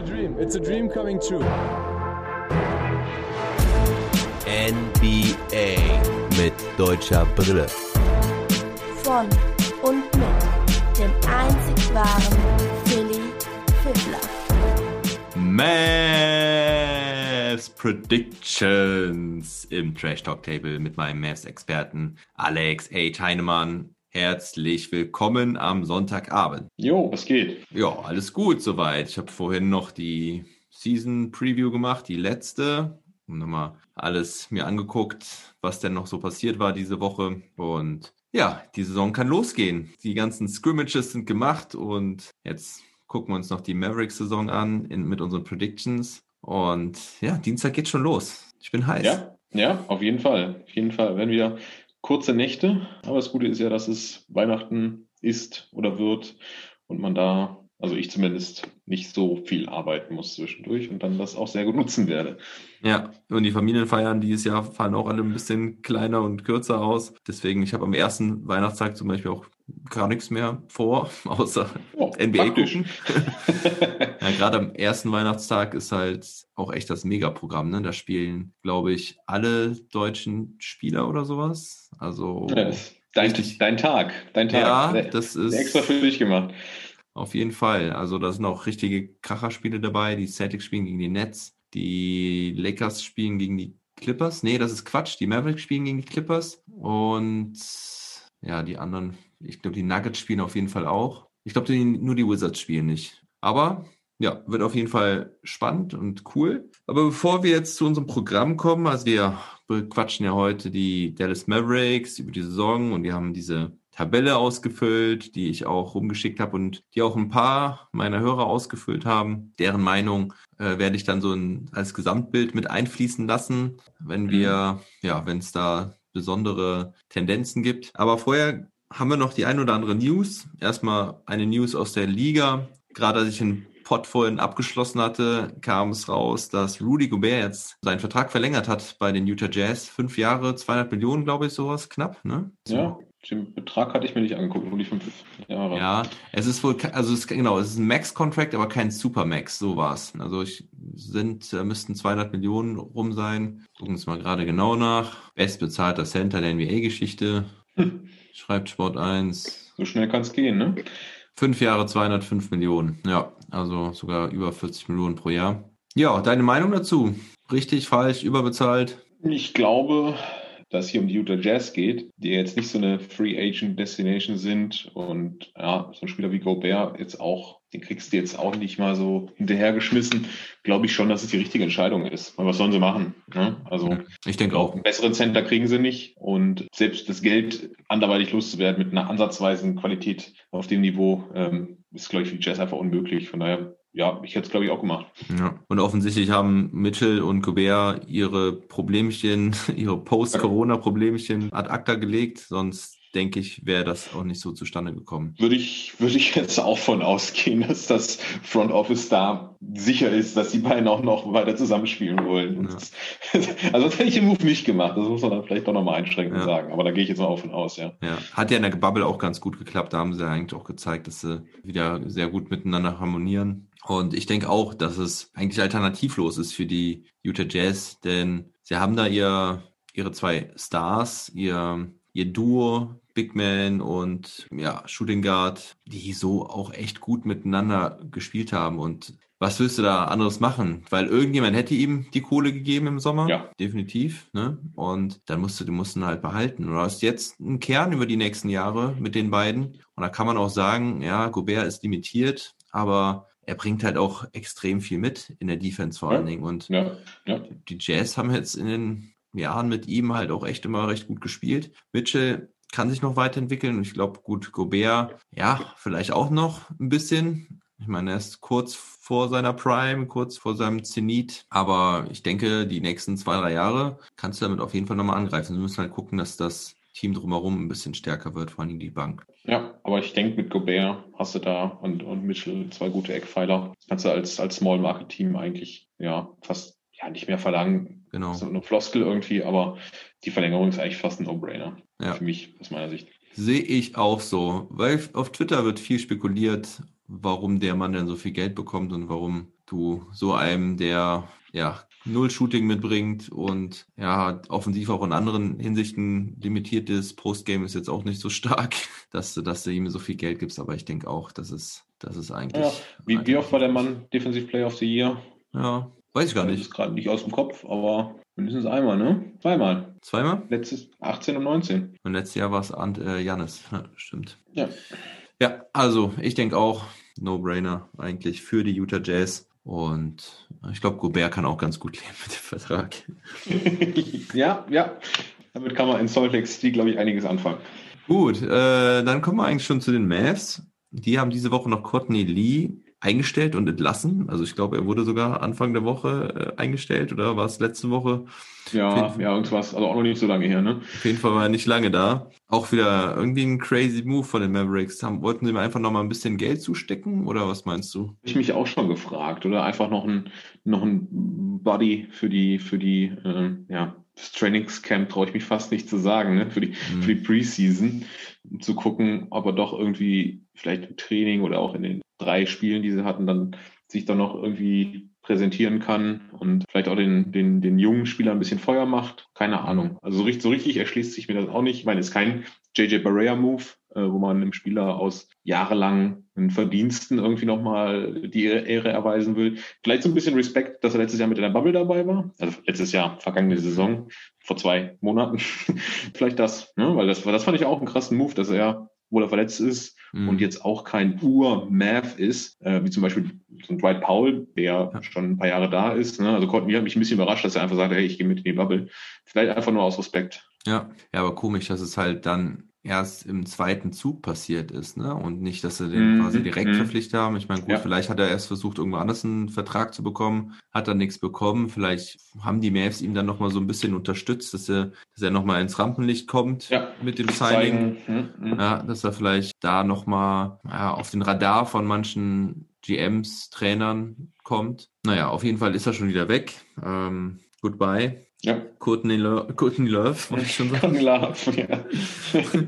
a dream. It's a dream coming true. NBA mit deutscher Brille. Von und mit dem einzig wahren Philly Fiddler. Mavs Predictions im Trash Talk Table mit meinem Mavs-Experten Alex H. Heinemann. Herzlich willkommen am Sonntagabend. Jo, was geht? Ja, alles gut soweit. Ich habe vorhin noch die Season Preview gemacht, die letzte. Und nochmal alles mir angeguckt, was denn noch so passiert war diese Woche. Und ja, die Saison kann losgehen. Die ganzen Scrimmages sind gemacht und jetzt gucken wir uns noch die Mavericks-Saison an in, mit unseren Predictions. Und ja, Dienstag geht schon los. Ich bin heiß. Ja, ja, auf jeden Fall. Auf jeden Fall. Wenn wieder kurze Nächte. Aber das Gute ist ja, dass es Weihnachten ist oder wird und man da, also ich zumindest, nicht so viel arbeiten muss zwischendurch und dann das auch sehr gut nutzen werde. Ja, und die Familienfeiern dieses Jahr fallen auch alle ein bisschen kleiner und kürzer aus. Deswegen, ich habe am ersten Weihnachtstag zum Beispiel auch gar nichts mehr vor, außer oh, NBA gucken. ja, gerade am ersten Weihnachtstag ist halt auch echt das Megaprogramm. Ne? Da spielen, glaube ich, alle deutschen Spieler oder sowas. Also ja, dein, dein Tag, dein Tag. Ja, der, das ist extra für dich gemacht. Auf jeden Fall. Also da sind auch richtige Kracherspiele dabei. Die Celtics spielen gegen die Nets, die Lakers spielen gegen die Clippers. Nee, das ist Quatsch. Die Mavericks spielen gegen die Clippers und ja, die anderen, ich glaube, die Nuggets spielen auf jeden Fall auch. Ich glaube, nur die Wizards spielen nicht. Aber ja, wird auf jeden Fall spannend und cool. Aber bevor wir jetzt zu unserem Programm kommen, also wir bequatschen ja heute die Dallas Mavericks über die Saison und wir haben diese Tabelle ausgefüllt, die ich auch rumgeschickt habe und die auch ein paar meiner Hörer ausgefüllt haben. Deren Meinung äh, werde ich dann so ein, als Gesamtbild mit einfließen lassen, wenn wir, mhm. ja, wenn es da besondere Tendenzen gibt. Aber vorher haben wir noch die ein oder andere News. Erstmal eine News aus der Liga. Gerade als ich einen Pod vorhin abgeschlossen hatte, kam es raus, dass Rudy Gobert jetzt seinen Vertrag verlängert hat bei den Utah Jazz. Fünf Jahre, 200 Millionen, glaube ich, sowas knapp. Ne? So. Ja, den Betrag hatte ich mir nicht angeguckt, nur die fünf Jahre. Ja, es ist wohl, also es genau, es ist ein Max-Contract, aber kein Super-Max, so war's. Also ich sind, äh, müssten 200 Millionen rum sein. Gucken wir uns mal gerade genau nach. Bestbezahlter Center der NBA-Geschichte. Schreibt Sport 1. So schnell kann es gehen, ne? Fünf Jahre 205 Millionen. Ja, also sogar über 40 Millionen pro Jahr. Ja, deine Meinung dazu? Richtig, falsch, überbezahlt? Ich glaube, dass hier um die Utah Jazz geht, die jetzt nicht so eine Free Agent Destination sind und ja, so ein Spieler wie Gobert jetzt auch, den kriegst du jetzt auch nicht mal so hinterhergeschmissen, glaube ich schon, dass es die richtige Entscheidung ist. Und was sollen sie machen? Ne? Also ich denke auch. Einen besseren Center kriegen sie nicht und selbst das Geld anderweitig loszuwerden mit einer ansatzweisen Qualität auf dem Niveau ähm, ist, glaube ich, für die Jazz einfach unmöglich. Von daher ja, ich hätte es, glaube ich, auch gemacht. Ja. Und offensichtlich haben Mitchell und Gobert ihre Problemchen, ihre Post-Corona-Problemchen ad acta gelegt, sonst denke ich, wäre das auch nicht so zustande gekommen. Würde ich, würde ich jetzt auch von ausgehen, dass das Front Office da sicher ist, dass die beiden auch noch weiter zusammenspielen wollen. Ja. also das hätte ich im Move nicht gemacht. Das muss man dann vielleicht doch nochmal einschränkend ja. sagen. Aber da gehe ich jetzt mal auch von aus, ja. Ja, hat ja in der Bubble auch ganz gut geklappt. Da haben sie ja eigentlich auch gezeigt, dass sie wieder sehr gut miteinander harmonieren. Und ich denke auch, dass es eigentlich alternativlos ist für die Utah Jazz, denn sie haben da ihr, ihre zwei Stars, ihr, ihr Duo, Big Man und ja, Shooting Guard, die so auch echt gut miteinander gespielt haben. Und was willst du da anderes machen? Weil irgendjemand hätte ihm die Kohle gegeben im Sommer. Ja. Definitiv. Ne? Und dann musst du, du musst ihn halt behalten. Du hast jetzt einen Kern über die nächsten Jahre mit den beiden. Und da kann man auch sagen, ja, Gobert ist limitiert, aber er bringt halt auch extrem viel mit in der Defense vor allen Dingen. Und ja, ja. die Jazz haben jetzt in den Jahren mit ihm halt auch echt immer recht gut gespielt. Mitchell kann sich noch weiterentwickeln ich glaube, gut, Gobert, ja, vielleicht auch noch ein bisschen. Ich meine, er ist kurz vor seiner Prime, kurz vor seinem Zenit. Aber ich denke, die nächsten zwei, drei Jahre kannst du damit auf jeden Fall nochmal angreifen. Wir müssen halt gucken, dass das Team drumherum ein bisschen stärker wird, vor allem die Bank. Ja, aber ich denke, mit Gobert hast du da und, und Mitchell zwei gute Eckpfeiler. Kannst du als, als Small Market Team eigentlich, ja, fast, ja, nicht mehr verlangen. Genau. So eine Floskel irgendwie, aber die Verlängerung ist eigentlich fast ein No-Brainer. Ja. Für mich, aus meiner Sicht. Sehe ich auch so, weil auf Twitter wird viel spekuliert, warum der Mann denn so viel Geld bekommt und warum du so einem, der ja null Shooting mitbringt und ja offensiv auch in anderen Hinsichten limitiert ist. Postgame ist jetzt auch nicht so stark, dass du, dass du ihm so viel Geld gibst, aber ich denke auch, dass es, dass es eigentlich. Ja, wie, wie oft war der Mann Defensive Player of the Year? Ja, weiß ich gar Das nicht. ist gerade nicht aus dem Kopf, aber mindestens einmal, ne? Zweimal. Zweimal? Letztes 18 und 19. Und letztes Jahr war es Ant, äh, Jannis. Ja, stimmt. Ja. Ja, also ich denke auch, No-Brainer eigentlich für die Utah Jazz. Und ich glaube, Gobert kann auch ganz gut leben mit dem Vertrag. ja, ja. Damit kann man in Salt Lake City, glaube ich, einiges anfangen. Gut, äh, dann kommen wir eigentlich schon zu den Mavs. Die haben diese Woche noch Courtney Lee eingestellt und entlassen. Also ich glaube, er wurde sogar Anfang der Woche äh, eingestellt oder war es letzte Woche? Ja, ja, irgendwas, also auch noch nicht so lange her, ne? Auf jeden Fall war er nicht lange da. Auch wieder irgendwie ein crazy Move von den Mavericks. Haben, wollten sie mir einfach noch mal ein bisschen Geld zustecken oder was meinst du? Ich mich auch schon gefragt, oder einfach noch ein, noch ein Buddy für die, für die, ähm, ja, das Trainingscamp traue ich mich fast nicht zu sagen, ne? Für die, Mhm. für die Preseason, um zu gucken, ob er doch irgendwie vielleicht im Training oder auch in den drei Spielen, die sie hatten, dann sich dann noch irgendwie präsentieren kann und vielleicht auch den, den, den jungen Spielern ein bisschen Feuer macht. Keine Ahnung. Also so richtig, so richtig erschließt sich mir das auch nicht. Ich meine, es ist kein JJ Barea-Move, äh, wo man einem Spieler aus jahrelangen Verdiensten irgendwie nochmal die Ehre Ehre erweisen will. Vielleicht so ein bisschen Respekt, dass er letztes Jahr mit in der Bubble dabei war. Also letztes Jahr, vergangene Saison, vor zwei Monaten. Vielleicht das, ne? weil das, das fand ich auch einen krassen Move, dass er, wo er verletzt ist, Mhm. und jetzt auch kein Ur-Math ist, äh, wie zum Beispiel so ein Dwight Powell, der Ja. schon ein paar Jahre da ist. Ne? Also Courtney hat mich ein bisschen überrascht, dass er einfach sagt, hey, ich gehe mit in die Bubble. Vielleicht einfach nur aus Respekt. Ja, ja, aber komisch, dass es halt dann erst im zweiten Zug passiert ist, ne? Und nicht, dass sie den Mhm, quasi direkt mhm. verpflichtet haben. Ich meine, gut, Ja. vielleicht hat er erst versucht, irgendwo anders einen Vertrag zu bekommen, hat dann nichts bekommen. Vielleicht haben die Mavs ihm dann nochmal so ein bisschen unterstützt, dass er, dass er nochmal ins Rampenlicht kommt Ja. mit dem. Signing. Hm, hm. Ja, dass er vielleicht da nochmal ja, auf den Radar von manchen GMs, Trainern kommt. Naja, auf jeden Fall ist er schon wieder weg. Ähm, goodbye. Ja. Courtney, Lo Courtney Love, wollte ich schon sagen. Kann Love, ja.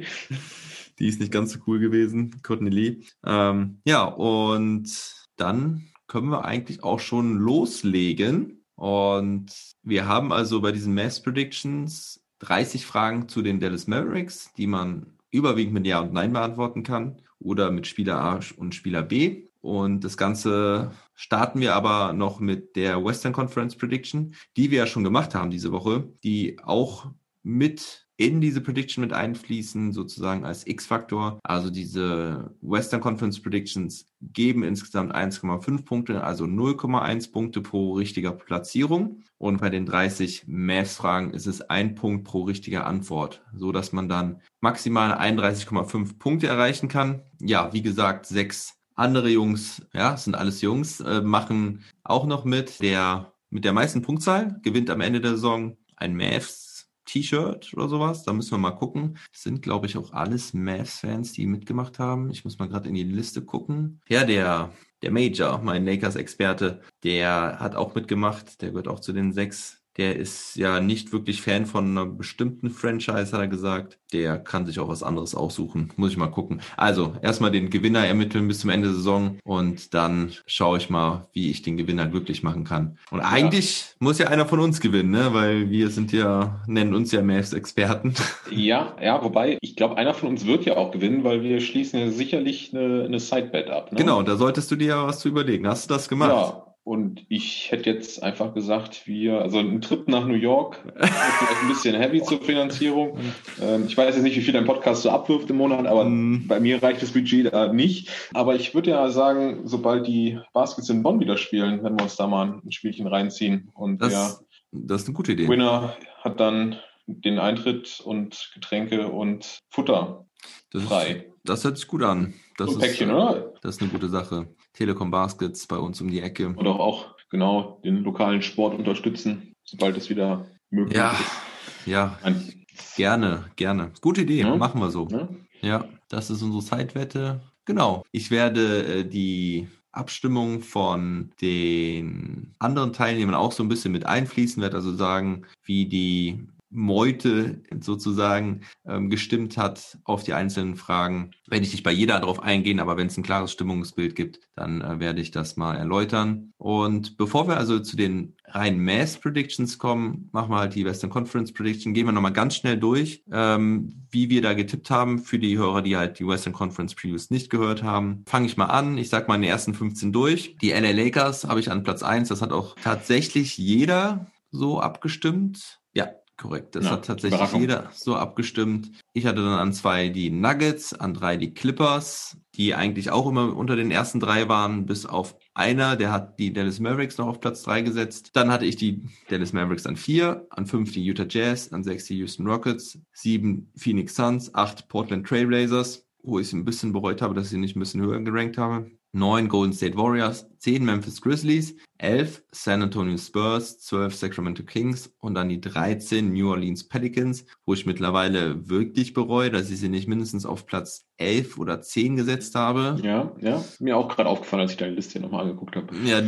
Die ist nicht ganz so cool gewesen, Courtney Lee. Ähm, ja, und dann können wir eigentlich auch schon loslegen. Und wir haben also bei diesen Mass Predictions 30 Fragen zu den Dallas Mavericks, die man überwiegend mit Ja und Nein beantworten kann oder mit Spieler A und Spieler B. Und das Ganze starten wir aber noch mit der Western Conference Prediction, die wir ja schon gemacht haben diese Woche, die auch mit in diese Prediction mit einfließen, sozusagen als X-Faktor. Also diese Western Conference Predictions geben insgesamt 1,5 Punkte, also 0,1 Punkte pro richtiger Platzierung. Und bei den 30 Mavs-Fragen ist es ein Punkt pro richtige Antwort, so dass man dann maximal 31,5 Punkte erreichen kann. Ja, wie gesagt, sechs andere Jungs, ja, sind alles Jungs, äh, machen auch noch mit. Der mit der meisten Punktzahl gewinnt am Ende der Saison ein Mavs T-Shirt oder sowas. Da müssen wir mal gucken. Das sind, glaube ich, auch alles Mavs-Fans, die mitgemacht haben. Ich muss mal gerade in die Liste gucken. Ja, der, der Major, mein Lakers-Experte, der hat auch mitgemacht. Der gehört auch zu den sechs. Der ist ja nicht wirklich Fan von einer bestimmten Franchise, hat er gesagt. Der kann sich auch was anderes aussuchen. Muss ich mal gucken. Also, erstmal den Gewinner ermitteln bis zum Ende der Saison und dann schaue ich mal, wie ich den Gewinner glücklich machen kann. Und eigentlich muss ja einer von uns gewinnen, ne? Weil wir sind ja, nennen uns ja Mavs-Experten. Ja, ja, wobei, ich glaube, einer von uns wird ja auch gewinnen, weil wir schließen ja sicherlich eine, eine Sidebet ab. Ne? Genau, da solltest du dir ja was zu überlegen. Hast du das gemacht? Ja, und ich hätte jetzt einfach gesagt, wir, also ein Trip nach New York, ist vielleicht ein bisschen heavy zur Finanzierung. Ähm, ich weiß jetzt nicht, wie viel dein Podcast so abwirft im Monat, aber Mm. bei mir reicht das Budget da nicht. Aber ich würde ja sagen, sobald die Baskets in Bonn wieder spielen, werden wir uns da mal ein Spielchen reinziehen. Und Das, das ist eine gute Idee. Winner hat dann den Eintritt und Getränke und Futter Das, ist, frei. das hört sich gut an. Das So ein ist, Päckchen, oder? Das ist eine gute Sache. Telekom Baskets bei uns um die Ecke. Und auch, auch genau den lokalen Sport unterstützen, sobald es wieder möglich Ja, ist. ja, Ein, gerne, gerne. Gute Idee, Ja. machen wir so. ne? Ja, das ist unsere Zeitwette. Genau. Ich werde äh, die Abstimmung von den anderen Teilnehmern auch so ein bisschen mit einfließen, werde also sagen, wie die Meute sozusagen ähm, gestimmt hat auf die einzelnen Fragen. Werde ich nicht bei jeder darauf eingehen, aber wenn es ein klares Stimmungsbild gibt, dann äh, werde ich das mal erläutern. Und bevor wir also zu den reinen Mass Predictions kommen, machen wir halt die Western Conference Prediction. Gehen wir nochmal ganz schnell durch, ähm, wie wir da getippt haben für die Hörer, die halt die Western Conference Previews nicht gehört haben. Fange ich mal an. Ich sag mal in den ersten 15 durch. Die LA Lakers habe ich an Platz 1. Das hat auch tatsächlich jeder so abgestimmt. Ja, korrekt. Das Ja, hat tatsächlich jeder so abgestimmt. Ich hatte dann an zwei die Nuggets, an drei die Clippers, die eigentlich auch immer unter den ersten drei waren, bis auf einer, der hat die Dallas Mavericks noch auf Platz drei gesetzt. Dann hatte ich die Dallas Mavericks an vier, an fünf die Utah Jazz, an sechs die Houston Rockets, sieben Phoenix Suns, acht Portland Trailblazers, wo ich ein bisschen bereut habe, dass ich sie nicht ein bisschen höher gerankt habe. 9 Golden State Warriors, 10 Memphis Grizzlies, 11 San Antonio Spurs, 12 Sacramento Kings und dann die 13 New Orleans Pelicans, wo ich mittlerweile wirklich bereue, dass ich sie nicht mindestens auf Platz 11 oder 10 gesetzt habe. Ja, ja. Mir auch gerade aufgefallen, als ich deine Liste nochmal angeguckt habe. Ja,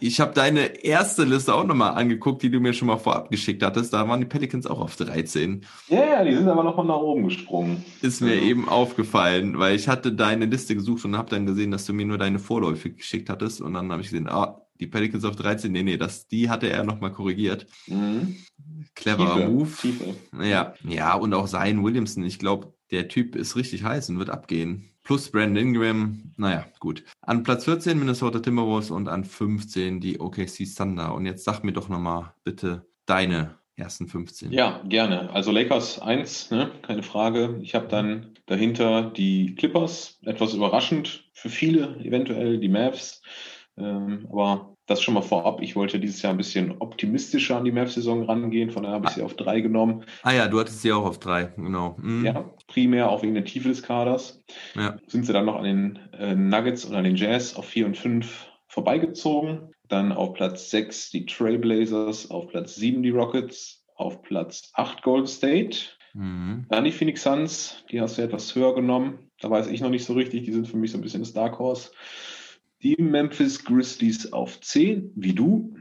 ich habe deine erste Liste auch nochmal angeguckt, die du mir schon mal vorab geschickt hattest. Da waren die Pelicans auch auf 13. Ja, ja, die sind aber nochmal nach oben gesprungen. Ist mir Ja. eben aufgefallen, weil ich hatte deine Liste gesucht und habe dann gesehen, dass du mir nur deine Vorläufe geschickt hattest. Und dann habe ich gesehen, ah, die Pelicans auf 13. Nee, nee, das, die hatte er nochmal korrigiert. Mhm. Cleverer Tiefe, Move. Tiefe. Ja, ja, und auch Zion Williamson. Ich glaube, der Typ ist richtig heiß und wird abgehen. Plus Brandon Ingram. Naja, gut. An Platz 14 Minnesota Timberwolves und an 15 die OKC Thunder. Und jetzt sag mir doch nochmal bitte deine ersten 15. Ja, gerne. Also Lakers 1, ne? keine Frage. Ich habe dann dahinter die Clippers, etwas überraschend für viele eventuell, die Mavs. Ähm, aber das schon mal vorab. Ich wollte dieses Jahr ein bisschen optimistischer an die Mavs-Saison rangehen, von daher habe ich sie auf drei genommen. Ah ja, du hattest sie auch auf drei, genau. Mhm. Ja, primär auch wegen der Tiefe des Kaders. Ja. Sind sie dann noch an den äh, Nuggets und an den Jazz auf 4 und 5 vorbeigezogen. Dann auf Platz 6 die Trailblazers, auf Platz 7 die Rockets, auf Platz 8 Golden State. Mhm. Dann die Phoenix Suns, die hast du etwas höher genommen. Da weiß ich noch nicht so richtig, die sind für mich so ein bisschen das Dark Horse. Die Memphis Grizzlies auf 10, wie du.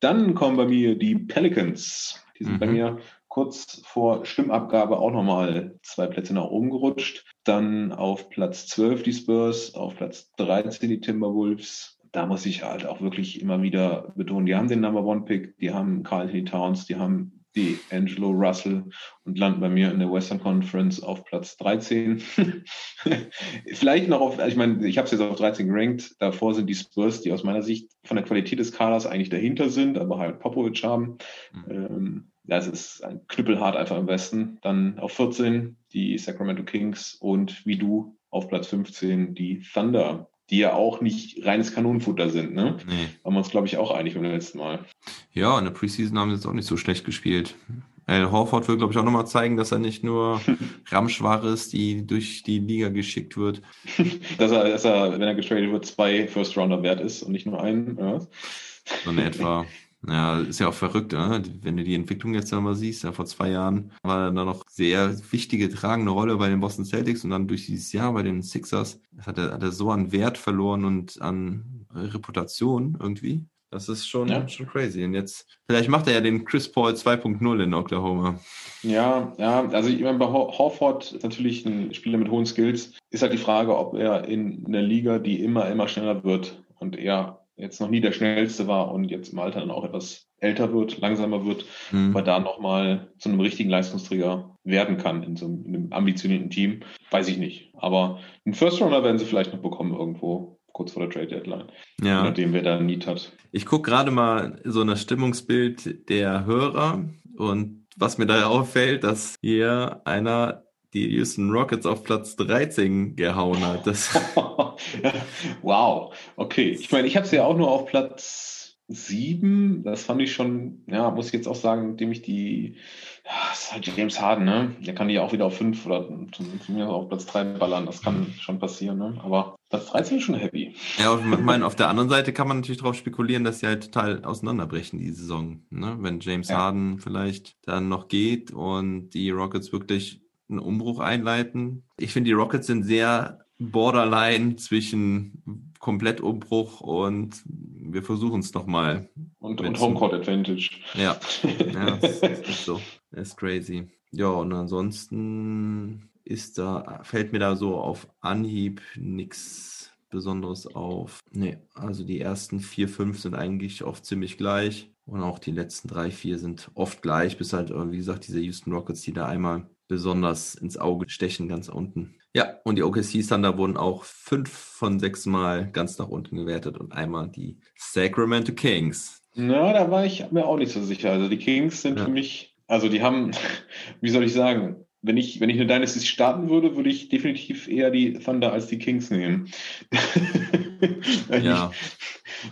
Dann kommen bei mir die Pelicans. Die sind Mhm. bei mir kurz vor Stimmabgabe auch nochmal zwei Plätze nach oben gerutscht. Dann auf Platz 12 die Spurs, auf Platz 13 die Timberwolves. Da muss ich halt auch wirklich immer wieder betonen, die haben den Number One Pick, die haben Carl Towns, die haben die Angelo Russell und landen bei mir in der Western Conference auf Platz 13. Vielleicht noch auf, also ich meine, ich habe es jetzt auf 13 gerankt. Davor sind die Spurs, die aus meiner Sicht von der Qualität des Kaders eigentlich dahinter sind, aber halt Popovic haben. Mhm. Ähm, das ist ein knüppelhart einfach im Westen. Dann auf 14 die Sacramento Kings und wie du auf Platz 15 die Thunder, die ja auch nicht reines Kanonenfutter sind. Ne? Nee. Waren wir uns, glaube ich, auch einig beim letzten Mal. Ja, in der Preseason haben sie jetzt auch nicht so schlecht gespielt. Al Horford will, glaube ich, auch nochmal zeigen, dass er nicht nur Ramschware ist, die durch die Liga geschickt wird. dass er, dass er, wenn er getradet wird, zwei First Rounder wert ist und nicht nur einen. Ja. So in etwa. Ja, ist ja auch verrückt, ne? wenn du die Entwicklung jetzt einmal siehst. Ja, vor zwei Jahren war er da noch sehr wichtige, tragende Rolle bei den Boston Celtics und dann durch dieses Jahr bei den Sixers hat er, hat er so an Wert verloren und an Reputation irgendwie. Das ist schon, Ja. schon crazy. Und jetzt, vielleicht macht er ja den Chris Paul 2.0 in Oklahoma. Ja, ja, also ich meine, bei Hor- Horford ist natürlich ein Spieler mit hohen Skills. Ist halt die Frage, ob er in einer Liga, die immer, immer schneller wird und er jetzt noch nie der schnellste war und jetzt im Alter dann auch etwas älter wird, langsamer wird, Hm. ob er da nochmal zu einem richtigen Leistungsträger werden kann in so einem, in einem ambitionierten Team, weiß ich nicht. Aber einen First Runner werden sie vielleicht noch bekommen irgendwo kurz vor der Trade Deadline, Ja. nachdem, wer da Need hat. Ich gucke gerade mal so ein Stimmungsbild der Hörer und was mir da auffällt, dass hier einer die Houston Rockets auf Platz 13 gehauen hat. Wow, okay. Ich meine, ich habe sie ja auch nur auf Platz sieben. Das fand ich schon, ja, muss ich jetzt auch sagen, indem ich die, ja, das ist halt James Harden, ne? Der kann die auch wieder auf fünf oder von mir auf Platz drei ballern. Das kann schon passieren, ne? Aber Platz 13 ist schon happy. ja, ich meine, auf der anderen Seite kann man natürlich darauf spekulieren, dass sie halt total auseinanderbrechen, die Saison. Ne? Wenn James Ja. Harden vielleicht dann noch geht und die Rockets wirklich einen Umbruch einleiten. Ich finde, die Rockets sind sehr borderline zwischen Komplettumbruch und wir versuchen es nochmal. Und, und Homecourt Advantage. Ja, ja das ist so. ist crazy. Ja, und ansonsten ist da, fällt mir da so auf Anhieb nichts Besonderes auf. Nee, also die ersten vier, fünf sind eigentlich oft ziemlich gleich. Und auch die letzten drei, vier sind oft gleich, bis halt, wie gesagt, diese Houston Rockets, die da einmal besonders ins Auge stechen, ganz unten. Ja, und die OKC Thunder wurden auch fünf von sechs Mal ganz nach unten gewertet und einmal die Sacramento Kings. Na, da war ich mir auch nicht so sicher. Also die Kings sind ja. für mich, also die haben, wie soll ich sagen, wenn ich, wenn ich eine Dynasty starten würde, würde ich definitiv eher die Thunder als die Kings nehmen. ja.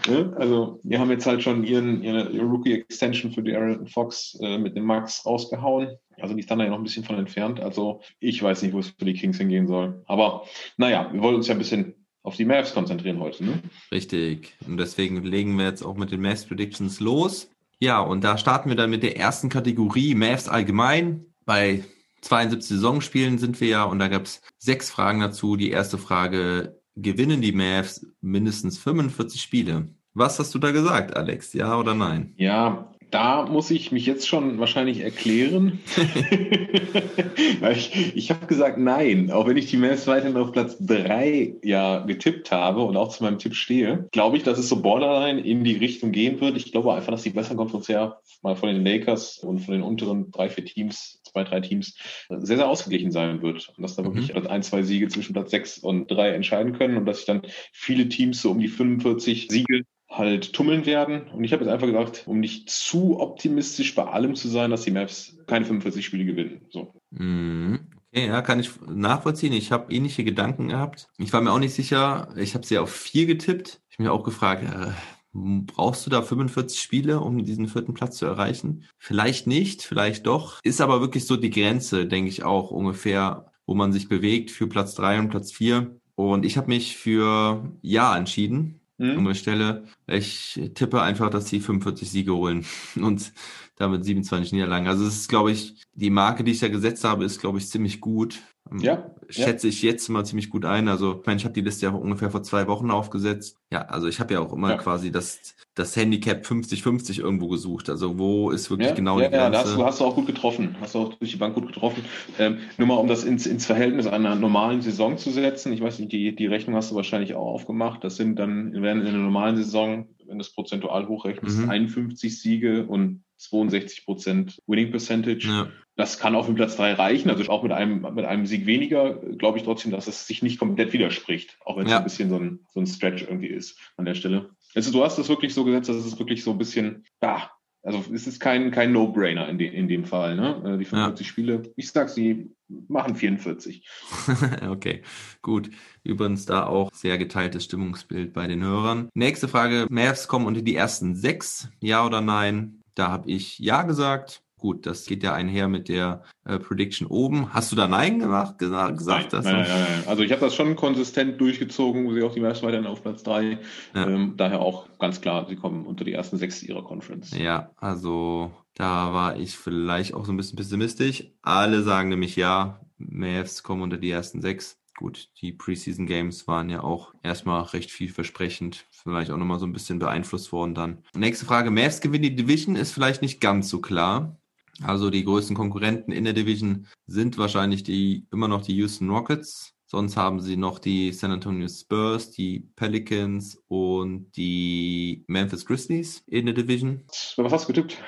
Ne? Also, wir haben jetzt halt schon ihren, ihre, ihre Rookie-Extension für die Aaron Fox äh, mit dem Max rausgehauen. Also die Thunder ja noch ein bisschen von entfernt. Also ich weiß nicht, wo es für die Kings hingehen soll. Aber naja, wir wollen uns ja ein bisschen auf die Mavs konzentrieren heute. Ne? Richtig. Und deswegen legen wir jetzt auch mit den Mavs Predictions los. Ja, und da starten wir dann mit der ersten Kategorie Mavs allgemein. Bei 72 Saisonspielen sind wir ja und da gab es sechs Fragen dazu. Die erste Frage, gewinnen die Mavs mindestens 45 Spiele? Was hast du da gesagt, Alex? Ja oder nein? Ja, da muss ich mich jetzt schon wahrscheinlich erklären. ich ich habe gesagt nein, auch wenn ich die Mavs weiterhin auf Platz drei ja getippt habe und auch zu meinem Tipp stehe, glaube ich, dass es so borderline in die Richtung gehen wird. Ich glaube einfach, dass die besseren Conference ja mal von den Lakers und von den unteren drei, vier Teams, zwei, drei Teams sehr, sehr ausgeglichen sein wird. Und dass da wirklich mhm. ein, zwei Siege zwischen Platz sechs und drei entscheiden können und dass sich dann viele Teams so um die 45 Siege halt tummeln werden. Und ich habe jetzt einfach gesagt, um nicht zu optimistisch bei allem zu sein, dass die Maps keine 45 Spiele gewinnen. So. Mhm. Okay, ja, kann ich nachvollziehen. Ich habe ähnliche Gedanken gehabt. Ich war mir auch nicht sicher. Ich habe sie auf vier getippt. Ich habe mich auch gefragt, äh, brauchst du da 45 Spiele, um diesen vierten Platz zu erreichen? Vielleicht nicht, vielleicht doch. Ist aber wirklich so die Grenze, denke ich auch ungefähr, wo man sich bewegt für Platz drei und Platz vier. Und ich habe mich für Ja entschieden mhm. Stelle. Ich tippe einfach, dass sie 45 Siege holen und damit 27 Niederlagen. Also es ist, glaube ich, die Marke, die ich da gesetzt habe, ist, glaube ich, ziemlich gut. Ja. Schätze ja. ich jetzt mal ziemlich gut ein. Also, ich meine, ich habe die Liste ja ungefähr vor zwei Wochen aufgesetzt. Ja, also ich habe ja auch immer ja. quasi das, das Handicap 50-50 irgendwo gesucht. Also wo ist wirklich ja, genau ja, die Grenze? Ja, hast du, hast du auch gut getroffen. Hast du auch durch die Bank gut getroffen. Ähm, nur mal, um das ins, ins Verhältnis einer normalen Saison zu setzen. Ich weiß nicht, die, die Rechnung hast du wahrscheinlich auch aufgemacht. Das sind dann, werden in einer normalen Saison, wenn du es prozentual hochrechnest, mhm. 51 Siege und 62 Prozent Winning Percentage. Ja. Das kann auf den Platz drei reichen. Also auch mit einem, mit einem Sieg weniger glaube ich trotzdem, dass es sich nicht komplett widerspricht. Auch wenn es ja. ein bisschen so ein, so ein Stretch irgendwie ist an der Stelle. Also du hast das wirklich so gesetzt, dass es wirklich so ein bisschen, ja, also es ist kein, kein No-Brainer in, de, in dem Fall. Ne? Äh, die 45 ja. Spiele, ich sag, sie machen 44. okay, gut. Übrigens da auch sehr geteiltes Stimmungsbild bei den Hörern. Nächste Frage. Mavs kommen unter die ersten sechs. Ja oder nein? Da habe ich Ja gesagt. Gut, das geht ja einher mit der äh, Prediction oben. Hast du da Nein gemacht, gesagt? Nein, dass nein, nein, nein, Also ich habe das schon konsistent durchgezogen, wo sie auch die Mavs weiterhin auf Platz drei. Ja. Ähm, daher auch ganz klar, sie kommen unter die ersten sechs ihrer Conference. Ja, also da war ich vielleicht auch so ein bisschen pessimistisch. Alle sagen nämlich ja, Mavs kommen unter die ersten sechs gut, die Preseason Games waren ja auch erstmal recht vielversprechend, vielleicht auch nochmal so ein bisschen beeinflusst worden dann. Nächste Frage, Mavs gewinnen die Division ist vielleicht nicht ganz so klar. Also die größten Konkurrenten in der Division sind wahrscheinlich die immer noch die Houston Rockets. Sonst haben sie noch die San Antonio Spurs, die Pelicans und die Memphis Grizzlies in der Division. Was hast du getippt?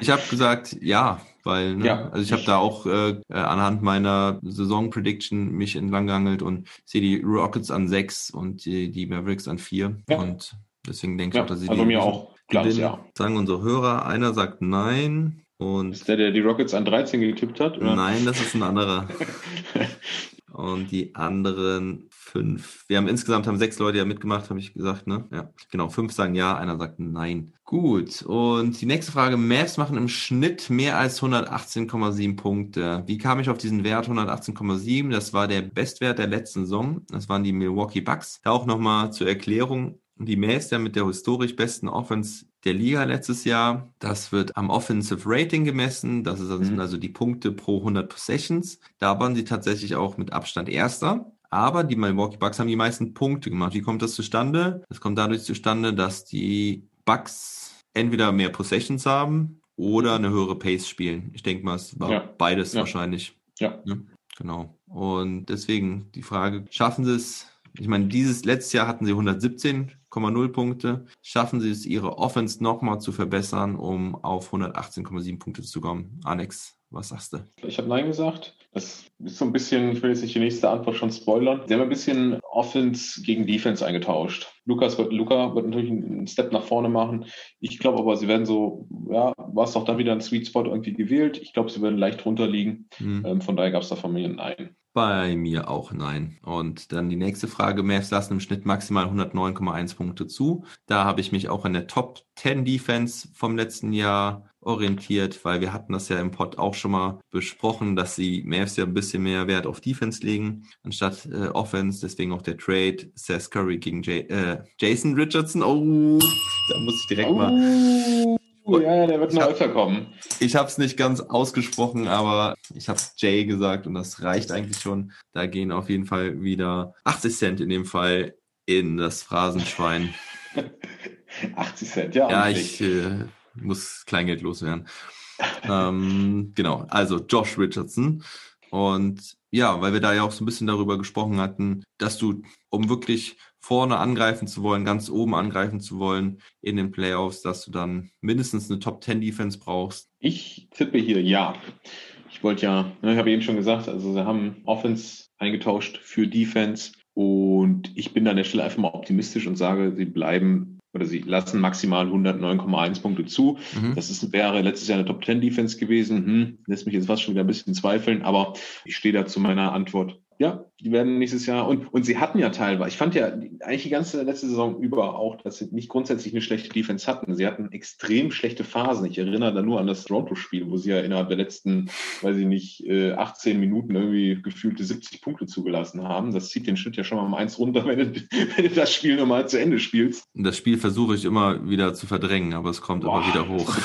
Ich habe gesagt, ja, weil ne, ja, also ich habe da auch äh, anhand meiner Saison-Prediction mich entlang geangelt und sehe die Rockets an sechs und die, die Mavericks an vier. Ja. Und deswegen denke ich ja, auch, dass sie also die mir auch. Klar, ja. Sagen unsere Hörer, einer sagt nein, und ist der, der die Rockets an 13 getippt hat? Oder? Nein, das ist ein anderer. Und die anderen fünf. Wir haben insgesamt haben sechs Leute ja mitgemacht, habe ich gesagt, ne? Ja, genau. Fünf sagen ja, einer sagt nein. Gut. Und die nächste Frage. Mavs machen im Schnitt mehr als 118,7 Punkte. Wie kam ich auf diesen Wert 118,7? Das war der Bestwert der letzten Saison. Das waren die Milwaukee Bucks. Da auch nochmal zur Erklärung. Die Mavs ja mit der historisch besten Offense der Liga letztes Jahr. Das wird am Offensive Rating gemessen. Das ist also, mhm. also die Punkte pro 100 Possessions. Da waren sie tatsächlich auch mit Abstand Erster. Aber die Milwaukee Bucks haben die meisten Punkte gemacht. Wie kommt das zustande? Das kommt dadurch zustande, dass die Bucks entweder mehr Possessions haben oder eine höhere Pace spielen. Ich denke mal, es war Ja. beides Ja. wahrscheinlich. Ja. Ne? Genau. Und deswegen die Frage, schaffen sie es? Ich meine, dieses letztes Jahr hatten sie 117,0 Punkte. Schaffen sie es, ihre Offense nochmal zu verbessern, um auf 118,7 Punkte zu kommen? Alex, was sagst du? Ich habe Nein gesagt. Das ist so ein bisschen, ich will jetzt nicht die nächste Antwort schon spoilern. Sie haben ein bisschen Offense gegen Defense eingetauscht. Lukas wird, Luca wird natürlich einen Step nach vorne machen. Ich glaube aber, sie werden so, ja, war es doch dann wieder ein Sweet Spot irgendwie gewählt. Ich glaube, sie werden leicht drunter liegen. Hm. Ähm, von daher gab es da von mir ein Nein. Bei mir auch nein. Und dann die nächste Frage. Mavs lassen im Schnitt maximal 109,1 Punkte zu. Da habe ich mich auch an der Top 10 Defense vom letzten Jahr orientiert, weil wir hatten das ja im Pod auch schon mal besprochen, dass die Mavs ja ein bisschen mehr Wert auf Defense legen, anstatt äh, Offense. Deswegen auch der Trade Seth Curry gegen Jay, äh, Jason Richardson. Oh, da muss ich direkt mal Oh, ja, der wird Ich noch hab- öfter kommen. ich habe es nicht ganz ausgesprochen, aber ich habe Jay gesagt und das reicht eigentlich schon. Da gehen auf jeden Fall wieder 80 Cent in dem Fall in das Phrasenschwein. 80 Cent, ja. Ja, ich äh, muss Kleingeld loswerden. ähm, genau, also Josh Richardson. Und ja, weil wir da ja auch so ein bisschen darüber gesprochen hatten, dass du, um wirklich vorne angreifen zu wollen, ganz oben angreifen zu wollen in den Playoffs, dass du dann mindestens eine Top 10 Defense brauchst. Ich tippe hier ja. Ich wollte ja, ne, ich habe eben schon gesagt, also sie haben Offense eingetauscht für Defense und ich bin da an der Stelle einfach mal optimistisch und sage, sie bleiben oder sie lassen maximal 109,1 Punkte zu. Mhm. Das ist, wäre letztes Jahr eine Top 10 Defense gewesen. Hm, lässt mich jetzt fast schon wieder ein bisschen zweifeln, aber ich stehe da zu meiner Antwort. Ja, die werden nächstes Jahr und, und sie hatten ja teilweise, ich fand ja eigentlich die ganze letzte Saison über auch, dass sie nicht grundsätzlich eine schlechte Defense hatten. Sie hatten extrem schlechte Phasen. Ich erinnere da nur an das Toronto-Spiel, wo sie ja innerhalb der letzten, weiß ich nicht, äh, 18 Minuten irgendwie gefühlte 70 Punkte zugelassen haben. Das zieht den Schnitt ja schon mal um eins runter, wenn du, wenn du das Spiel nochmal zu Ende spielst. Das Spiel versuche ich immer wieder zu verdrängen, aber es kommt immer wieder hoch.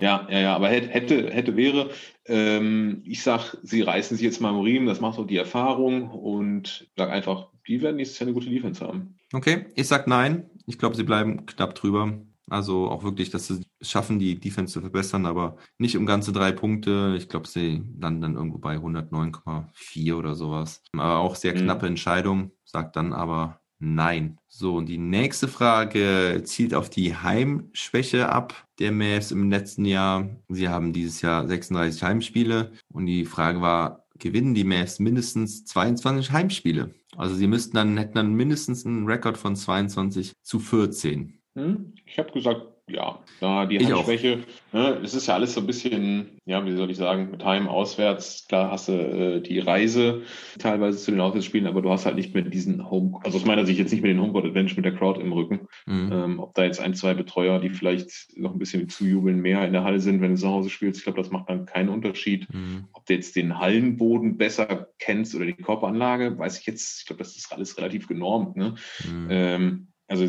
Ja, ja, ja, aber hätte, hätte, wäre. Ähm, ich sag, sie reißen sich jetzt mal am Riemen, das macht auch die Erfahrung und sag einfach, die werden nächstes Jahr eine gute Defense haben. Okay, ich sag nein. Ich glaube, sie bleiben knapp drüber. Also auch wirklich, dass sie es schaffen, die Defense zu verbessern, aber nicht um ganze drei Punkte. Ich glaube, sie landen dann irgendwo bei 109,4 oder sowas. Aber auch sehr Mhm. knappe Entscheidung, sagt dann aber nein. So, und die nächste Frage zielt auf die Heimschwäche ab der Mavs im letzten Jahr. Sie haben dieses Jahr 36 Heimspiele und die Frage war, gewinnen die Mavs mindestens 22 Heimspiele? Also sie müssten dann, hätten dann mindestens einen Rekord von 22 zu 14. Hm? Ich habe gesagt, ja, da die Ich auch. Heimschwäche, ne, es ist ja alles so ein bisschen, ja, wie soll ich sagen, mit Heim auswärts, klar hast du äh, die Reise teilweise zu den Auswärtsspielen, aber du hast halt nicht mehr diesen Home, also aus meiner Sicht jetzt nicht mehr den Homecourt Advantage mit der Crowd im Rücken. Mhm. Ähm, ob da jetzt ein, zwei Betreuer, die vielleicht noch ein bisschen zujubeln, mehr in der Halle sind, wenn du zu Hause spielst, ich glaube, das macht dann keinen Unterschied. Mhm. Ob du jetzt den Hallenboden besser kennst oder die Körperanlage, weiß ich jetzt, ich glaube, das ist alles relativ genormt. Ne? Mhm. Ähm, also,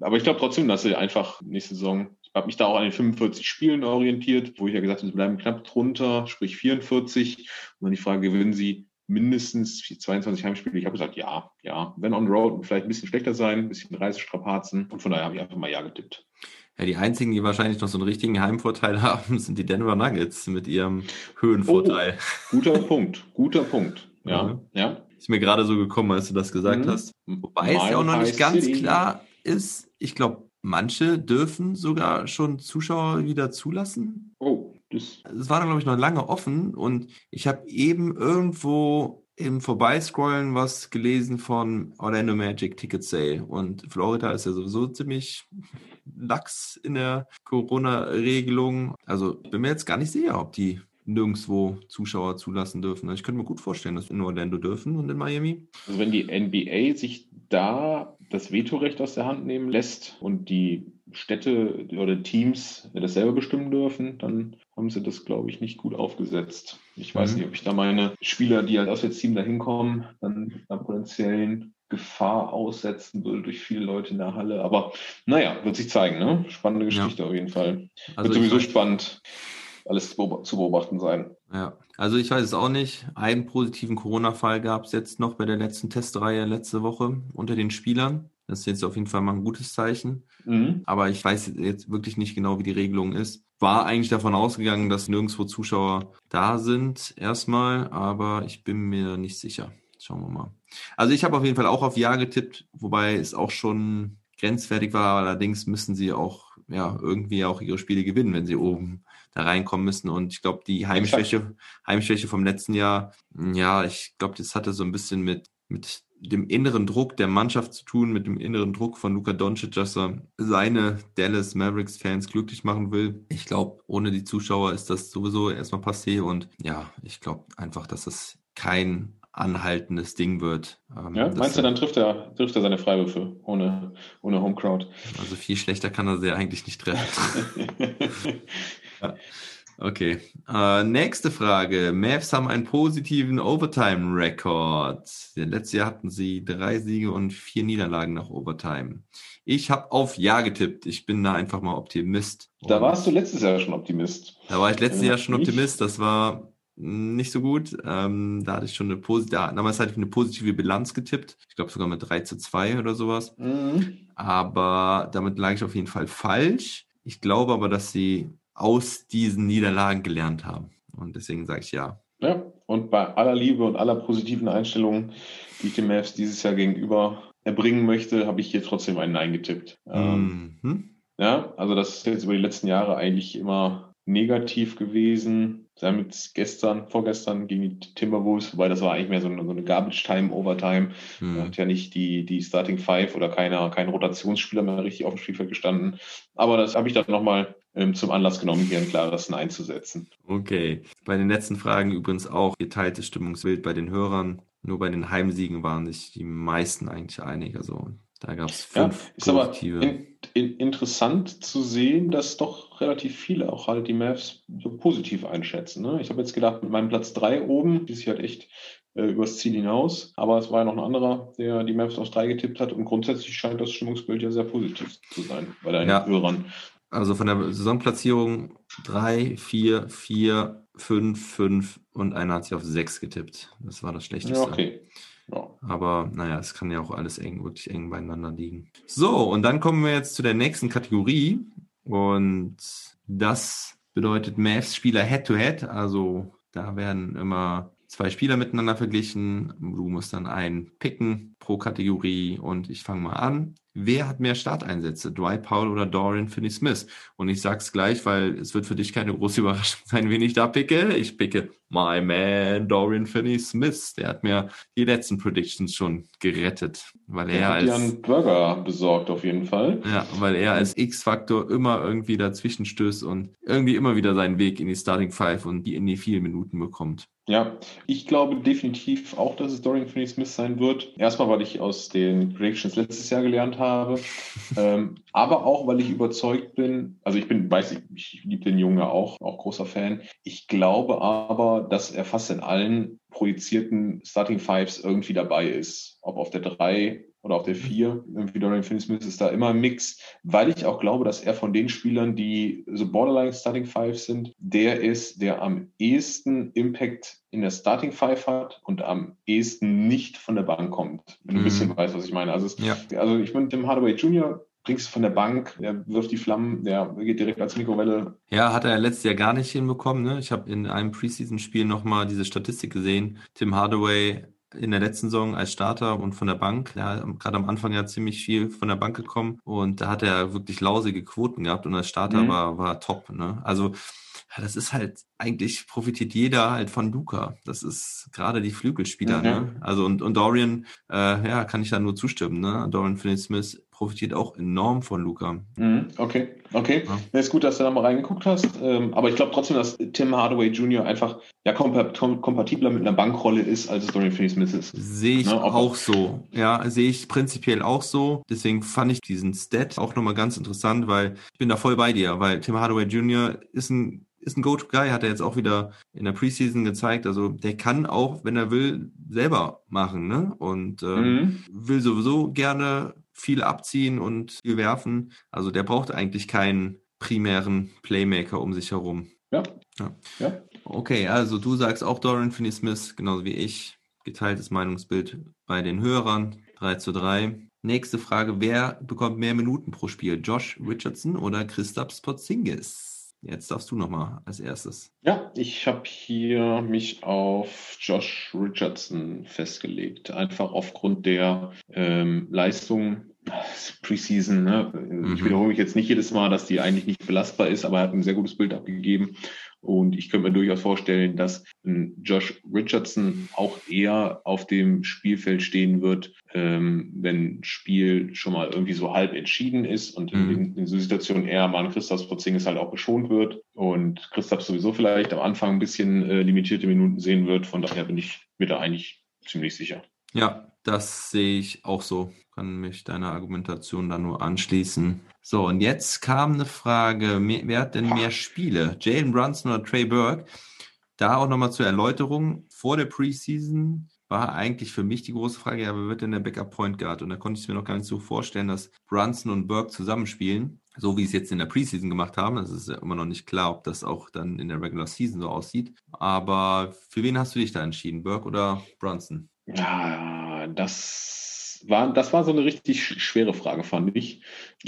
aber ich glaube trotzdem, dass sie einfach nächste Saison, ich habe mich da auch an den 45 Spielen orientiert, wo ich ja gesagt habe, sie bleiben knapp drunter, sprich 44. Und dann die Frage, gewinnen sie mindestens 22 Heimspiele? Ich habe gesagt, ja, ja. Wenn on road vielleicht ein bisschen schlechter sein, ein bisschen Reisestrapazen. Und von daher habe ich einfach mal ja getippt. Ja, die einzigen, die wahrscheinlich noch so einen richtigen Heimvorteil haben, sind die Denver Nuggets mit ihrem Höhenvorteil. Guter Punkt, guter Punkt. Ja, Mhm. ja. Ist mir gerade so gekommen, als du das gesagt Mhm. hast. Wobei es ja auch noch nicht ganz City. klar ist. Ich glaube, manche dürfen sogar schon Zuschauer wieder zulassen. Oh, das Es war dann, glaube ich, noch lange offen und ich habe eben irgendwo im Vorbeiscrollen was gelesen von Orlando Magic Ticket Sale und Florida ist ja sowieso ziemlich lax in der Corona-Regelung. Also bin mir jetzt gar nicht sicher, ob die nirgendwo Zuschauer zulassen dürfen. Ich könnte mir gut vorstellen, dass wir in Orlando dürfen und in Miami. Also wenn die NBA sich da das Vetorecht aus der Hand nehmen lässt und die Städte oder Teams das selber bestimmen dürfen, dann haben sie das, glaube ich, nicht gut aufgesetzt. Ich weiß Mhm. nicht, ob ich da meine Spieler, die als Auswärtsteam da hinkommen, dann einer potenziellen Gefahr aussetzen würde durch viele Leute in der Halle. Aber naja, wird sich zeigen. Ne? Spannende Ja. Geschichte auf jeden Fall. Also wird sowieso spannend, alles zu beob- zu beobachten sein. Ja, also ich weiß es auch nicht. Einen positiven Corona-Fall gab es jetzt noch bei der letzten Testreihe letzte Woche unter den Spielern. Das ist jetzt auf jeden Fall mal ein gutes Zeichen. Mhm. Aber ich weiß jetzt wirklich nicht genau, wie die Regelung ist. war eigentlich davon ausgegangen, dass nirgendwo Zuschauer da sind, erstmal, aber ich bin mir nicht sicher. Schauen wir mal. Also ich habe auf jeden Fall auch auf Ja getippt, wobei es auch schon grenzwertig war. Allerdings müssen sie auch ja irgendwie auch ihre Spiele gewinnen, wenn sie oben da reinkommen müssen. Und ich glaube, die Heimschwäche, Heimschwäche vom letzten Jahr, ja, ich glaube, das hatte so ein bisschen mit, mit dem inneren Druck der Mannschaft zu tun, mit dem inneren Druck von Luka Doncic, dass er seine Dallas Mavericks Fans glücklich machen will. Ich glaube, ohne die Zuschauer ist das sowieso erstmal passé und ja, ich glaube einfach, dass das kein anhaltendes Ding wird. Ähm, ja, meinst du, dann trifft er, trifft er seine Freiwürfe ohne, ohne Homecrowd? Also viel schlechter kann er sie eigentlich nicht treffen. ja. Okay. Äh, nächste Frage. Mavs haben einen positiven Overtime-Rekord. Letztes Jahr hatten sie drei Siege und vier Niederlagen nach Overtime. Ich habe auf Ja getippt. Ich bin da einfach mal Optimist. Da warst du letztes Jahr schon Optimist. Da war ich letztes Jahr schon Optimist. Das war nicht so gut. Ähm, da hatte ich schon eine positive, damals hatte ich eine positive Bilanz getippt. Ich glaube sogar mit 3 zu 2 oder sowas. Mhm. Aber damit lag ich auf jeden Fall falsch. Ich glaube aber, dass sie aus diesen Niederlagen gelernt haben. Und deswegen sage ich ja. Ja, und bei aller Liebe und aller positiven Einstellungen, die ich den Mavs dieses Jahr gegenüber erbringen möchte, habe ich hier trotzdem einen Nein getippt. Ähm, mhm. Ja, also das ist jetzt über die letzten Jahre eigentlich immer negativ gewesen. Sie haben jetzt gestern, vorgestern gegen die Timberwolves, wobei das war eigentlich mehr so eine, so eine Garbage-Time-Overtime. Mhm. Da hat ja nicht die, die Starting Five oder keiner, kein Rotationsspieler mehr richtig auf dem Spielfeld gestanden. Aber das habe ich dann nochmal ähm, zum Anlass genommen, hier ein klares Nein zu setzen. Okay. Bei den letzten Fragen übrigens auch geteiltes Stimmungsbild bei den Hörern. Nur bei den Heimsiegen waren sich die meisten eigentlich einig. Also da gab es fünf ja, ist positive. aber in, in, interessant zu sehen, dass doch relativ viele auch halt die Mavs so positiv einschätzen. Ne? Ich habe jetzt gedacht, mit meinem Platz drei oben, die sich halt echt äh, übers Ziel hinaus. Aber es war ja noch ein anderer, der die Mavs aus drei getippt hat. Und grundsätzlich scheint das Stimmungsbild ja sehr positiv zu sein bei deinen ja. Hörern. Also von der Saisonplatzierung drei, vier, vier, fünf, fünf und einer hat sich auf sechs getippt. Das war das Schlechteste. Ja, okay. Aber naja, es kann ja auch alles eng, wirklich eng beieinander liegen. So, und dann kommen wir jetzt zu der nächsten Kategorie. Und das bedeutet Mavs-Spieler Head-to-Head. Also da werden immer zwei Spieler miteinander verglichen. Du musst dann einen picken pro Kategorie und ich fange mal an. Wer hat mehr Starteinsätze? Dwight Powell oder Dorian Finney-Smith? Und ich sag's gleich, weil es wird für dich keine große Überraschung sein, wen ich da picke. Ich picke my man Dorian Finney-Smith. Der hat mir die letzten Predictions schon gerettet, weil er als einen Burger besorgt auf jeden Fall. Ja, weil er als X-Faktor immer irgendwie dazwischen stößt und irgendwie immer wieder seinen Weg in die Starting Five und die in die vielen Minuten bekommt. Ja, ich glaube definitiv auch, dass es Dorian Finney-Smith sein wird. Erstmal, weil ich aus den Predictions letztes Jahr gelernt habe, ähm, aber auch, weil ich überzeugt bin, also ich bin, weiß ich, ich liebe den Jungen auch, auch großer Fan. Ich glaube aber, dass er fast in allen projizierten Starting Fives irgendwie dabei ist. Ob auf der 3, oder auf der Vier, irgendwie Dorian Finney-Smith ist da immer ein Mix, weil ich auch glaube, dass er von den Spielern, die so borderline Starting Five sind, der ist, der am ehesten Impact in der Starting Five hat und am ehesten nicht von der Bank kommt. Wenn du mhm. ein bisschen mhm. weißt, was ich meine. Also, es, ja. also ich bin Tim Hardaway Jr., bringst von der Bank, der wirft die Flammen, der geht direkt als Mikrowelle. Ja, hat er letztes Jahr gar nicht hinbekommen. Ne? Ich habe in einem Preseason-Spiel nochmal diese Statistik gesehen. Tim Hardaway in der letzten Saison als Starter und von der Bank. Ja, gerade am Anfang ja ziemlich viel von der Bank gekommen und da hat er wirklich lausige Quoten gehabt und als Starter mhm. war, war top. Ne? Also ja, das ist halt, eigentlich profitiert jeder halt von Luca. Das ist gerade die Flügelspieler, mhm. ne? Also und, und Dorian, äh, ja, kann ich da nur zustimmen, ne? Dorian Finney-Smith profitiert auch enorm von Luca. Mhm, okay, okay. Ja. Ist gut, dass du da mal reingeguckt hast. Ähm, aber ich glaube trotzdem, dass Tim Hardaway Jr. einfach ja kompat kompatibler mit einer Bankrolle ist, als es Dorian Finney-Smith ist. Sehe ich ne? auch so. Ja, sehe ich prinzipiell auch so. Deswegen fand ich diesen Stat auch nochmal ganz interessant, weil ich bin da voll bei dir, weil Tim Hardaway Jr. ist ein ist ein Go-To-Guy, hat er jetzt auch wieder in der Preseason gezeigt. Also der kann auch, wenn er will, selber machen, ne? Und ähm, mhm. will sowieso gerne viel abziehen und viel werfen. Also der braucht eigentlich keinen primären Playmaker um sich herum. Ja. ja. ja. Okay, also du sagst auch Dorian Finney-Smith, genauso wie ich. Geteiltes Meinungsbild bei den Hörern. 3 zu 3. Nächste Frage, wer bekommt mehr Minuten pro Spiel? Josh Richardson oder Christoph Spotzingis? Jetzt darfst du nochmal als erstes. Ja, ich habe hier mich auf Josh Richardson festgelegt. Einfach aufgrund der ähm, Leistung Preseason. Ne? Mhm. Ich wiederhole mich jetzt nicht jedes Mal, dass die eigentlich nicht belastbar ist, aber er hat ein sehr gutes Bild abgegeben. Und ich könnte mir durchaus vorstellen, dass Josh Richardson auch eher auf dem Spielfeld stehen wird, ähm, wenn Spiel schon mal irgendwie so halb entschieden ist und mhm. in, in so Situationen eher mal an Christoph Porzingis halt auch geschont wird und Christoph sowieso vielleicht am Anfang ein bisschen äh, limitierte Minuten sehen wird. Von daher bin ich mir da eigentlich ziemlich sicher. Ja, das sehe ich auch so. Kann mich deiner Argumentation da nur anschließen. So, und jetzt kam eine Frage, wer hat denn mehr Spiele? Jalen Brunson oder Trey Burke? Da auch nochmal zur Erläuterung. Vor der Preseason war eigentlich für mich die große Frage, ja, wer wird denn der Backup Point Guard? Und da konnte ich mir noch gar nicht so vorstellen, dass Brunson und Burke zusammenspielen, so wie sie es jetzt in der Preseason gemacht haben. Es ist ja immer noch nicht klar, ob das auch dann in der Regular Season so aussieht. Aber für wen hast du dich da entschieden, Burke oder Brunson? Ja, das war, das war so eine richtig schwere Frage, fand ich,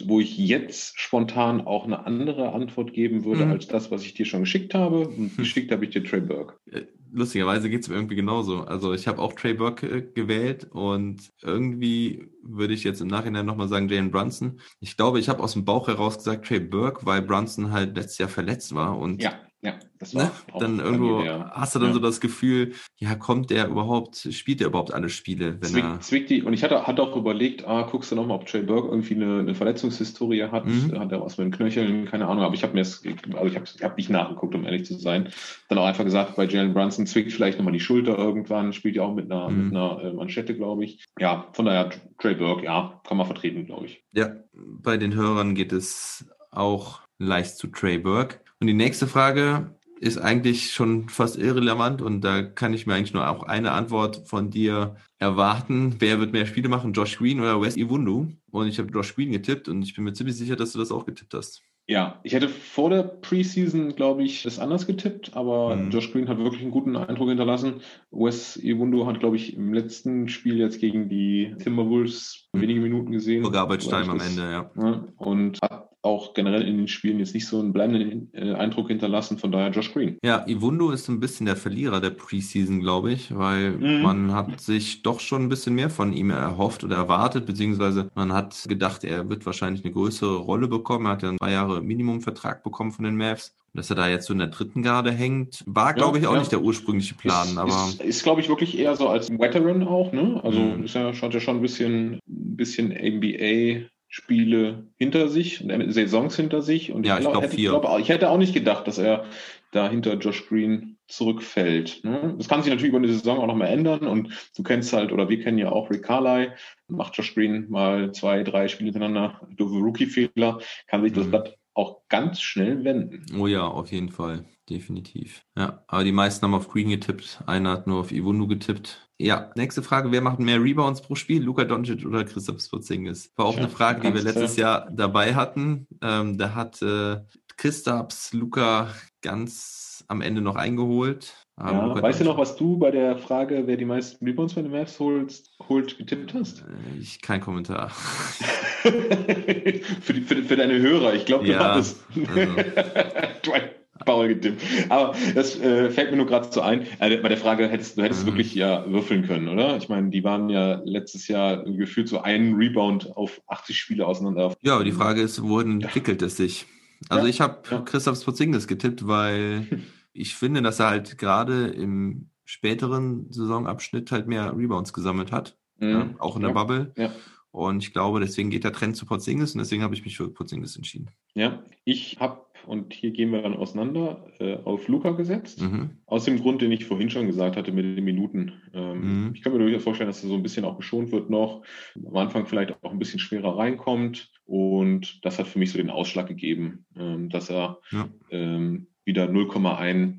wo ich jetzt spontan auch eine andere Antwort geben würde, mhm. als das, was ich dir schon geschickt habe. Und hm. geschickt habe ich dir Trey Burke. Äh, lustigerweise geht es mir irgendwie genauso. Also ich habe auch Trey Burke äh, gewählt und irgendwie würde ich jetzt im Nachhinein nochmal sagen, Jalen Brunson. Ich glaube, ich habe aus dem Bauch heraus gesagt Trey Burke, weil Brunson halt letztes Jahr verletzt war und ja. Ja, das war ne? dann irgendwo mir, hast du dann ja. so das Gefühl, ja, kommt der überhaupt, spielt der überhaupt alle Spiele, wenn Zwick, er. Zwickt die, und ich hatte, hatte auch überlegt, ah, guckst du nochmal, ob Trey Burke irgendwie eine, eine Verletzungshistorie hat, mhm. hat er was mit den Knöcheln, keine Ahnung, aber ich habe mir es, also ich habe hab nicht nachgeguckt, um ehrlich zu sein. Dann auch einfach gesagt, bei Jalen Brunson zwickt vielleicht nochmal die Schulter irgendwann, spielt ja auch mit einer, mhm. mit einer äh, Manschette, glaube ich. Ja, von daher Trey Burke, ja, kann man vertreten, glaube ich. Ja, bei den Hörern geht es auch leicht zu Trey Burke. Und die nächste Frage ist eigentlich schon fast irrelevant und da kann ich mir eigentlich nur auch eine Antwort von dir erwarten. Wer wird mehr Spiele machen, Josh Green oder Wes Iwundu? Und ich habe Josh Green getippt und ich bin mir ziemlich sicher, dass du das auch getippt hast. Ja, ich hätte vor der Preseason, glaube ich, das anders getippt, aber mhm. Josh Green hat wirklich einen guten Eindruck hinterlassen. Wes Iwundu hat, glaube ich, im letzten Spiel jetzt gegen die Timberwolves mhm. wenige Minuten gesehen. Garbage Time am Ende, ja. ja. Und hat auch generell in den Spielen jetzt nicht so einen bleibenden äh, Eindruck hinterlassen, von daher Josh Green. Ja, Iwundo ist ein bisschen der Verlierer der Preseason, glaube ich, weil mhm. man hat sich doch schon ein bisschen mehr von ihm erhofft oder erwartet, beziehungsweise man hat gedacht, er wird wahrscheinlich eine größere Rolle bekommen. Er hat ja einen zwei Jahre Minimumvertrag bekommen von den Mavs. Dass er da jetzt so in der dritten Garde hängt, war, glaube ja, ich, auch ja. nicht der ursprüngliche Plan. Ist, aber ist, ist glaube ich, wirklich eher so als Veteran auch, ne? Also mhm. ist ja, hat ja schon ein bisschen, ein bisschen NBA Spiele hinter sich, Saisons hinter sich. Und ja, ich, glaube vier. Ich, glaub, ich hätte auch nicht gedacht, dass er da hinter Josh Green zurückfällt. Ne? Das kann sich natürlich über eine Saison auch nochmal ändern und du kennst halt, oder wir kennen ja auch Rick Carly, macht Josh Green mal zwei, drei Spiele hintereinander, doofe Rookie-Fehler, kann sich das mhm. Blatt auch ganz schnell wenden. Oh ja, auf jeden Fall. Definitiv. Ja, aber die meisten haben auf Green getippt. Einer hat nur auf Iwundu getippt. Ja, nächste Frage. Wer macht mehr Rebounds pro Spiel? Luka Doncic oder Christoph Sporzingis? War auch ja, eine Frage, die wir letztes Jahr dabei hatten. Ähm, da hat äh, Christaps Luca ganz am Ende noch eingeholt. Ja, weißt du noch, was du bei der Frage, wer die meisten Rebounds bei den Mavs holt, holt getippt hast? Äh, ich, kein Kommentar. für, die, für, für, deine Hörer, ich glaube, du ja, hattest. Also. Paul getippt. Aber das äh, fällt mir nur gerade so ein. Äh, bei der Frage hättest du hättest mhm. wirklich ja würfeln können, oder? Ich meine, die waren ja letztes Jahr gefühlt so einen Rebound auf 80 Spiele auseinander. Ja, aber die Frage ist, wohin ja. entwickelt es sich? Also ja, ich habe ja. Christoph Spotzingis getippt, weil ich finde, dass er halt gerade im späteren Saisonabschnitt halt mehr Rebounds gesammelt hat. Mhm. Ja, auch in der Bubble. Ja. Und ich glaube, deswegen geht der Trend zu Porzingis und deswegen habe ich mich für Porzingis entschieden. Ja, ich habe und hier gehen wir dann auseinander, äh, auf Luca gesetzt. Mhm. Aus dem Grund, den ich vorhin schon gesagt hatte mit den Minuten. Ähm, mhm. Ich kann mir durchaus vorstellen, dass er so ein bisschen auch geschont wird noch, am Anfang vielleicht auch ein bisschen schwerer reinkommt. Und das hat für mich so den Ausschlag gegeben, ähm, dass er ja. ähm, wieder 0,1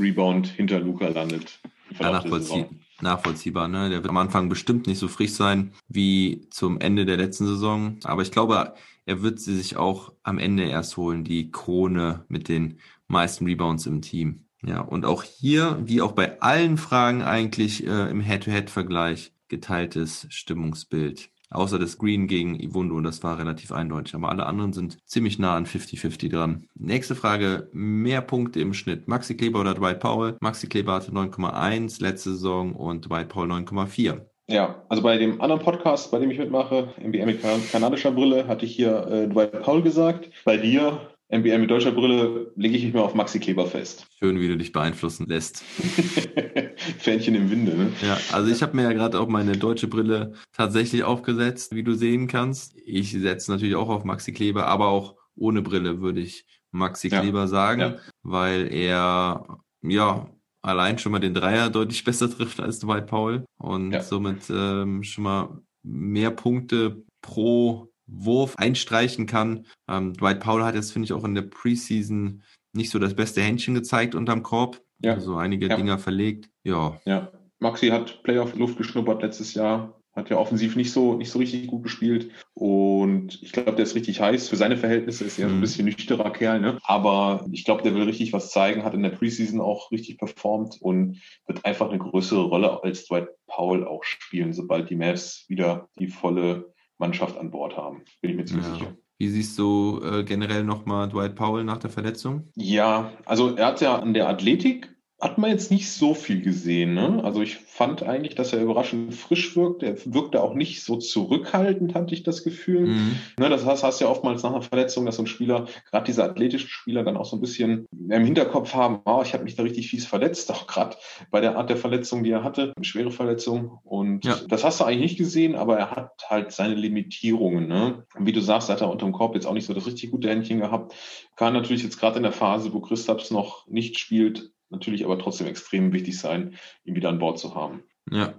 Rebound hinter Luca landet. Ja, nachvollzieh nachvollziehbar. Ne? Der wird am Anfang bestimmt nicht so frisch sein wie zum Ende der letzten Saison. Aber ich glaube, er wird sie sich auch am Ende erst holen, die Krone mit den meisten Rebounds im Team. Ja, und auch hier, wie auch bei allen Fragen eigentlich äh, im Head-to-Head-Vergleich, geteiltes Stimmungsbild. Außer das Green gegen Iwundo, das war relativ eindeutig. Aber alle anderen sind ziemlich nah an 50-50 dran. Nächste Frage, mehr Punkte im Schnitt. Maxi Kleber oder Dwight Powell? Maxi Kleber hatte 9,1 letzte Saison und Dwight Powell 9,4. Ja, also bei dem anderen Podcast, bei dem ich mitmache, NBA mit kanadischer Brille, hatte ich hier äh, Dwight Powell gesagt. Bei dir NBA mit deutscher Brille lege ich mich mal auf Maxi Kleber fest. Schön, wie du dich beeinflussen lässt. Fähnchen im Winde, ne? Ja, also ich habe mir ja gerade auch meine deutsche Brille tatsächlich aufgesetzt, wie du sehen kannst. Ich setze natürlich auch auf Maxi Kleber, aber auch ohne Brille würde ich Maxi ja. Kleber sagen, ja. weil er ja allein schon mal den Dreier deutlich besser trifft als Dwight Powell und ja. somit ähm, schon mal mehr Punkte pro Wurf einstreichen kann. Ähm, Dwight Powell hat jetzt, finde ich, auch in der Preseason nicht so das beste Händchen gezeigt unterm Korb. Ja. Also einige ja. Dinger verlegt. Ja. Ja. Maxi hat Playoff-Luft geschnuppert letztes Jahr. Hat ja offensiv nicht so, nicht so richtig gut gespielt. Und ich glaube, der ist richtig heiß. Für seine Verhältnisse ist er mhm. ein bisschen nüchterer Kerl, ne? Aber ich glaube, der will richtig was zeigen, hat in der Preseason auch richtig performt und wird einfach eine größere Rolle als Dwight Powell auch spielen, sobald die Mavs wieder die volle Mannschaft an Bord haben. Bin ich mir ziemlich ja. sicher. Wie siehst du äh, generell nochmal Dwight Powell nach der Verletzung? Ja, also er hat ja an der Athletik hat man jetzt nicht so viel gesehen. Ne? Also ich fand eigentlich, dass er überraschend frisch wirkt. Er wirkte auch nicht so zurückhaltend, hatte ich das Gefühl. Mhm. Ne, das heißt, hast ja oftmals nach einer Verletzung, dass so ein Spieler, gerade diese athletischen Spieler, dann auch so ein bisschen im Hinterkopf haben, oh, ich habe mich da richtig fies verletzt, auch gerade bei der Art der Verletzung, die er hatte, eine schwere Verletzung. Und ja. das hast du eigentlich nicht gesehen, aber er hat halt seine Limitierungen. Ne? Und wie du sagst, hat er unterm Korb jetzt auch nicht so das richtig gute Händchen gehabt. Kann natürlich jetzt gerade in der Phase, wo Christaps noch nicht spielt, natürlich aber trotzdem extrem wichtig sein, ihn wieder an Bord zu haben. Ja.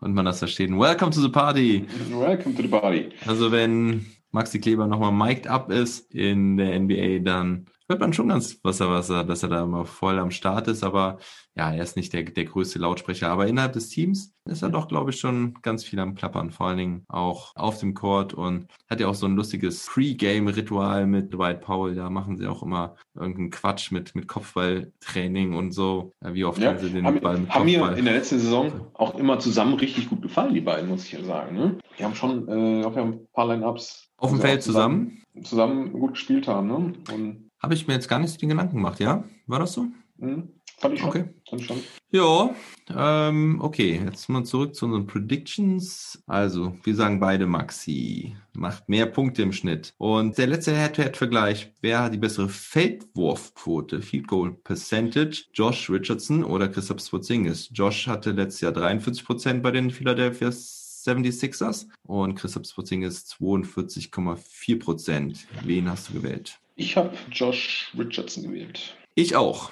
Und man das verstehen. Welcome to the party. Welcome to the party. Also wenn Maxi Kleber nochmal mic'd up ist in der NBA, dann hört man schon ganz Wasser, Wasser, dass er da immer voll am Start ist, aber ja, er ist nicht der, der größte Lautsprecher. Aber innerhalb des Teams ist er doch, glaube ich, schon ganz viel am Plappern, vor allen Dingen auch auf dem Court und hat ja auch so ein lustiges Pre-Game-Ritual mit Dwight Powell. Da machen sie auch immer irgendeinen Quatsch mit, mit Kopfballtraining und so. Wie oft ja, haben sie den haben, Ball mit Haben mir in der letzten Saison auch immer zusammen richtig gut gefallen, die beiden, muss ich ja sagen. Ne? Die haben schon äh, auch ein paar Line-Ups auf dem Feld zusammen, zusammen gut gespielt haben. Ne? Und habe ich mir jetzt gar nicht so den Gedanken gemacht, ja? War das so? Mhm. Fand ich schon. Okay. Fand schon. Ja, ähm, okay. Jetzt mal zurück zu unseren Predictions. Also, wir sagen beide Maxi. Macht mehr Punkte im Schnitt. Und der letzte Head-to-Head-Vergleich. Wer hat die bessere Feldwurfquote? Field Goal Percentage? Josh Richardson oder Christoph Sporzingis? Josh hatte letztes Jahr 43 Prozent bei den Philadelphia 76ers und Christoph Sporzingis 42,4 Prozent. Wen hast du gewählt? Ich habe Josh Richardson gewählt. Ich auch.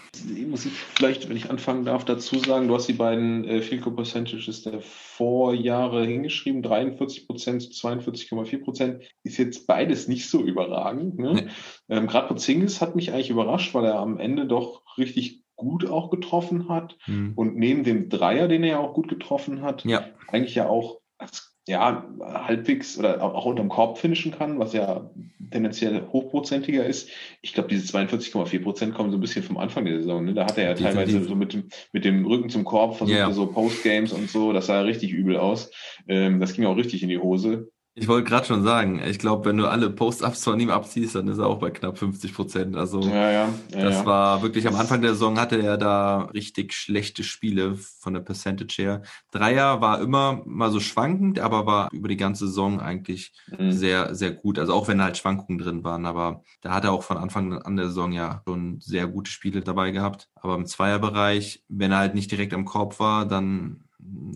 Muss ich vielleicht, wenn ich anfangen darf, dazu sagen, du hast die beiden äh, Field Goal Percentages der Vorjahre hingeschrieben, 43 Prozent zu 42,4 Prozent. Ist jetzt beides nicht so überragend. Ne? Nee. Ähm, Gerade Porzingis hat mich eigentlich überrascht, weil er am Ende doch richtig gut auch getroffen hat. Hm. Und neben dem Dreier, den er ja auch gut getroffen hat, ja. eigentlich ja auch als ja, halbwegs oder auch unterm Korb finishen kann, was ja tendenziell hochprozentiger ist. Ich glaube, diese 42,4 Prozent kommen so ein bisschen vom Anfang der Saison. Ne? Da hat er ja Definitiv. teilweise so mit dem, mit dem Rücken zum Korb versucht, yeah. so Postgames und so. Das sah richtig übel aus. Ähm, das ging auch richtig in die Hose. Ich wollte gerade schon sagen, ich glaube, wenn du alle Post-Ups von ihm abziehst, dann ist er auch bei knapp 50 Prozent. Also ja, ja, ja, das war wirklich am Anfang der Saison hatte er da richtig schlechte Spiele von der Percentage her. Dreier war immer mal so schwankend, aber war über die ganze Saison eigentlich mhm. sehr, sehr gut. Also auch wenn halt Schwankungen drin waren, aber da hat er auch von Anfang an der Saison ja schon sehr gute Spiele dabei gehabt. Aber im Zweierbereich, wenn er halt nicht direkt am Korb war, dann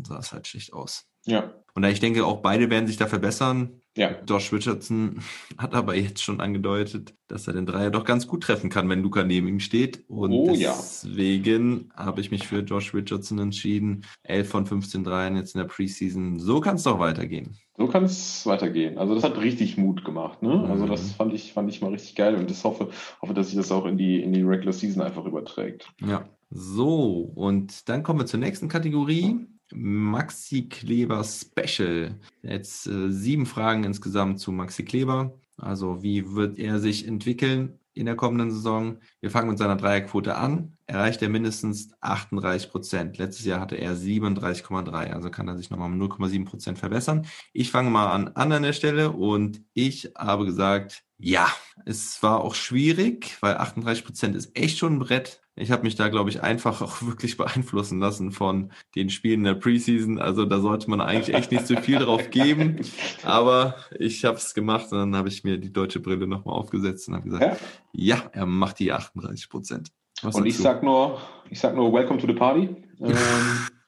sah es halt schlecht aus. Ja. Und ich denke, auch beide werden sich da verbessern. Ja. Josh Richardson hat aber jetzt schon angedeutet, dass er den Dreier doch ganz gut treffen kann, wenn Luca neben ihm steht. Und oh, deswegen ja. habe ich mich für Josh Richardson entschieden. 11 von 15 Dreien jetzt in der Preseason. So kann es doch weitergehen. So kann es weitergehen. Also das hat richtig Mut gemacht. Ne? Mhm. Also das fand ich, fand ich mal richtig geil und ich hoffe, hoffe, dass sich das auch in die, in die Regular Season einfach überträgt. Ja. So, und dann kommen wir zur nächsten Kategorie. Maxi Kleber Special. Jetzt äh, sieben Fragen insgesamt zu Maxi Kleber. Also wie wird er sich entwickeln in der kommenden Saison? Wir fangen mit seiner Dreierquote an. Erreicht er mindestens 38 Prozent. Letztes Jahr hatte er 37,3. Also kann er sich nochmal um 0,7 Prozent verbessern. Ich fange mal an, an der Stelle und ich habe gesagt, ja, es war auch schwierig, weil 38 Prozent ist echt schon ein Brett. Ich habe mich da, glaube ich, einfach auch wirklich beeinflussen lassen von den Spielen der Preseason. Also da sollte man eigentlich echt nicht so viel drauf geben. Aber ich habe es gemacht und dann habe ich mir die deutsche Brille nochmal aufgesetzt und habe gesagt, ja? ja, er macht die 38 Prozent. Und ich sag nur, ich sag nur, welcome to the party. Ähm,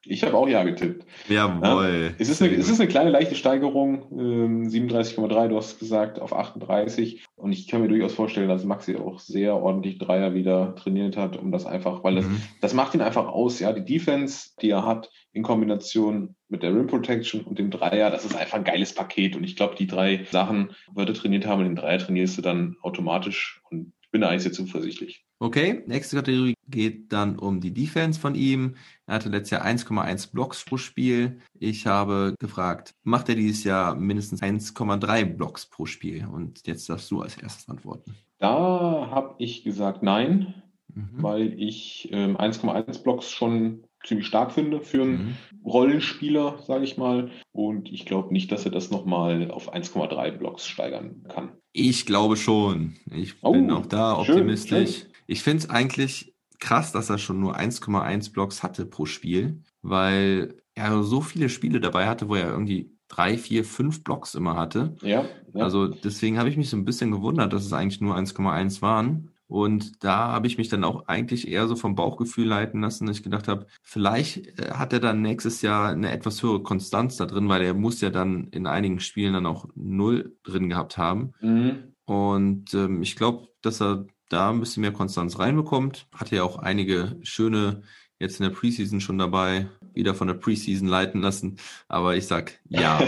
ich habe auch Ja getippt. Jawohl. Ja, es, ist eine, es ist eine kleine leichte Steigerung, ähm, 37,3, du hast gesagt, auf 38. Und ich kann mir durchaus vorstellen, dass Maxi auch sehr ordentlich Dreier wieder trainiert hat, um das einfach, weil das, mhm. das macht ihn einfach aus. Ja, die Defense, die er hat, in Kombination mit der Rim Protection und dem Dreier, das ist einfach ein geiles Paket. Und ich glaube, die drei Sachen, würde trainiert haben, den Dreier trainierst du dann automatisch. Und ich bin da eigentlich sehr zuversichtlich. Okay, nächste Kategorie geht dann um die Defense von ihm. Er hatte letztes Jahr 1,1 Blocks pro Spiel. Ich habe gefragt, macht er dieses Jahr mindestens 1,3 Blocks pro Spiel? Und jetzt darfst du als erstes antworten. Da habe ich gesagt nein, mhm. weil ich ähm, 1,1 Blocks schon ziemlich stark finde für einen mhm. Rollenspieler, sage ich mal. Und ich glaube nicht, dass er das nochmal auf 1,3 Blocks steigern kann. Ich glaube schon. Ich oh, bin auch da optimistisch. Schön, schön. Ich finde es eigentlich krass, dass er schon nur 1,1 Blocks hatte pro Spiel, weil er so viele Spiele dabei hatte, wo er irgendwie drei, vier, fünf Blocks immer hatte. Ja. ja. Also deswegen habe ich mich so ein bisschen gewundert, dass es eigentlich nur 1,1 waren. Und da habe ich mich dann auch eigentlich eher so vom Bauchgefühl leiten lassen, dass ich gedacht habe, vielleicht äh, hat er dann nächstes Jahr eine etwas höhere Konstanz da drin, weil er muss ja dann in einigen Spielen dann auch null drin gehabt haben. Mhm. Und ähm, ich glaube, dass er da ein bisschen mehr Konstanz reinbekommt. Hatte ja auch einige schöne jetzt in der Preseason schon dabei, wieder von der Preseason leiten lassen. Aber ich sag ja.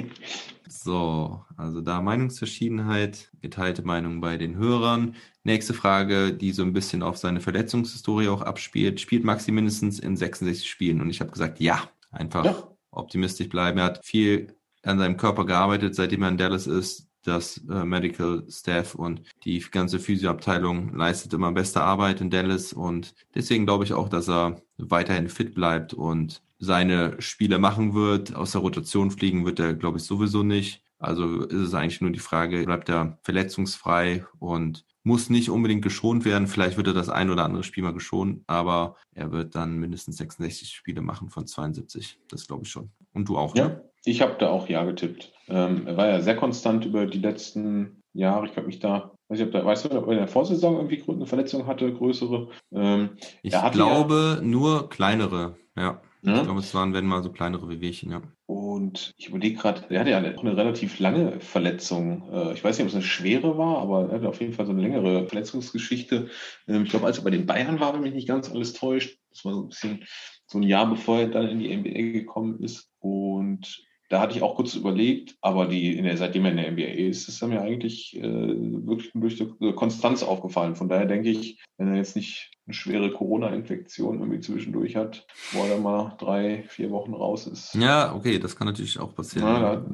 so, also da Meinungsverschiedenheit, geteilte Meinung bei den Hörern. Nächste Frage, die so ein bisschen auf seine Verletzungshistorie auch abspielt. Spielt Maxi mindestens in 66 Spielen? Und ich habe gesagt, ja, einfach ja. optimistisch bleiben. Er hat viel an seinem Körper gearbeitet, seitdem er in Dallas ist das äh, Medical Staff und die ganze Physioabteilung leistet immer beste Arbeit in Dallas und deswegen glaube ich auch, dass er weiterhin fit bleibt und seine Spiele machen wird. Aus der Rotation fliegen wird er, glaube ich, sowieso nicht. Also ist es eigentlich nur die Frage, bleibt er verletzungsfrei und muss nicht unbedingt geschont werden. Vielleicht wird er das ein oder andere Spiel mal geschont, aber er wird dann mindestens 66 Spiele machen von 72. Das glaube ich schon. Und du auch, ja. Ne? Ich habe da auch Ja getippt. Ähm, er war ja sehr konstant über die letzten Jahre. Ich habe mich da, weiß ich, ob da, weißt du, ob er in der Vorsaison irgendwie eine Verletzung hatte, größere? Ähm, ich glaube ja, nur kleinere, ja. ja. Ich glaube, es waren, wenn mal so kleinere Wehwehchen, ja. Und ich überlege gerade, er hatte ja auch eine relativ lange Verletzung. Äh, ich weiß nicht, ob es eine schwere war, aber er hatte auf jeden Fall so eine längere Verletzungsgeschichte. Ähm, ich glaube, als er bei den Bayern war, wenn mich nicht ganz alles täuscht, das war so ein bisschen so ein Jahr bevor er dann in die NBA gekommen ist. Und da hatte ich auch kurz überlegt, aber die, in der, seitdem er in der NBA ist, ist er mir eigentlich äh, wirklich durch die Konstanz aufgefallen. Von daher denke ich, wenn er jetzt nicht eine schwere Corona-Infektion irgendwie zwischendurch hat, wo er mal drei, vier Wochen raus ist. Ja, okay, das kann natürlich auch passieren. Na, da,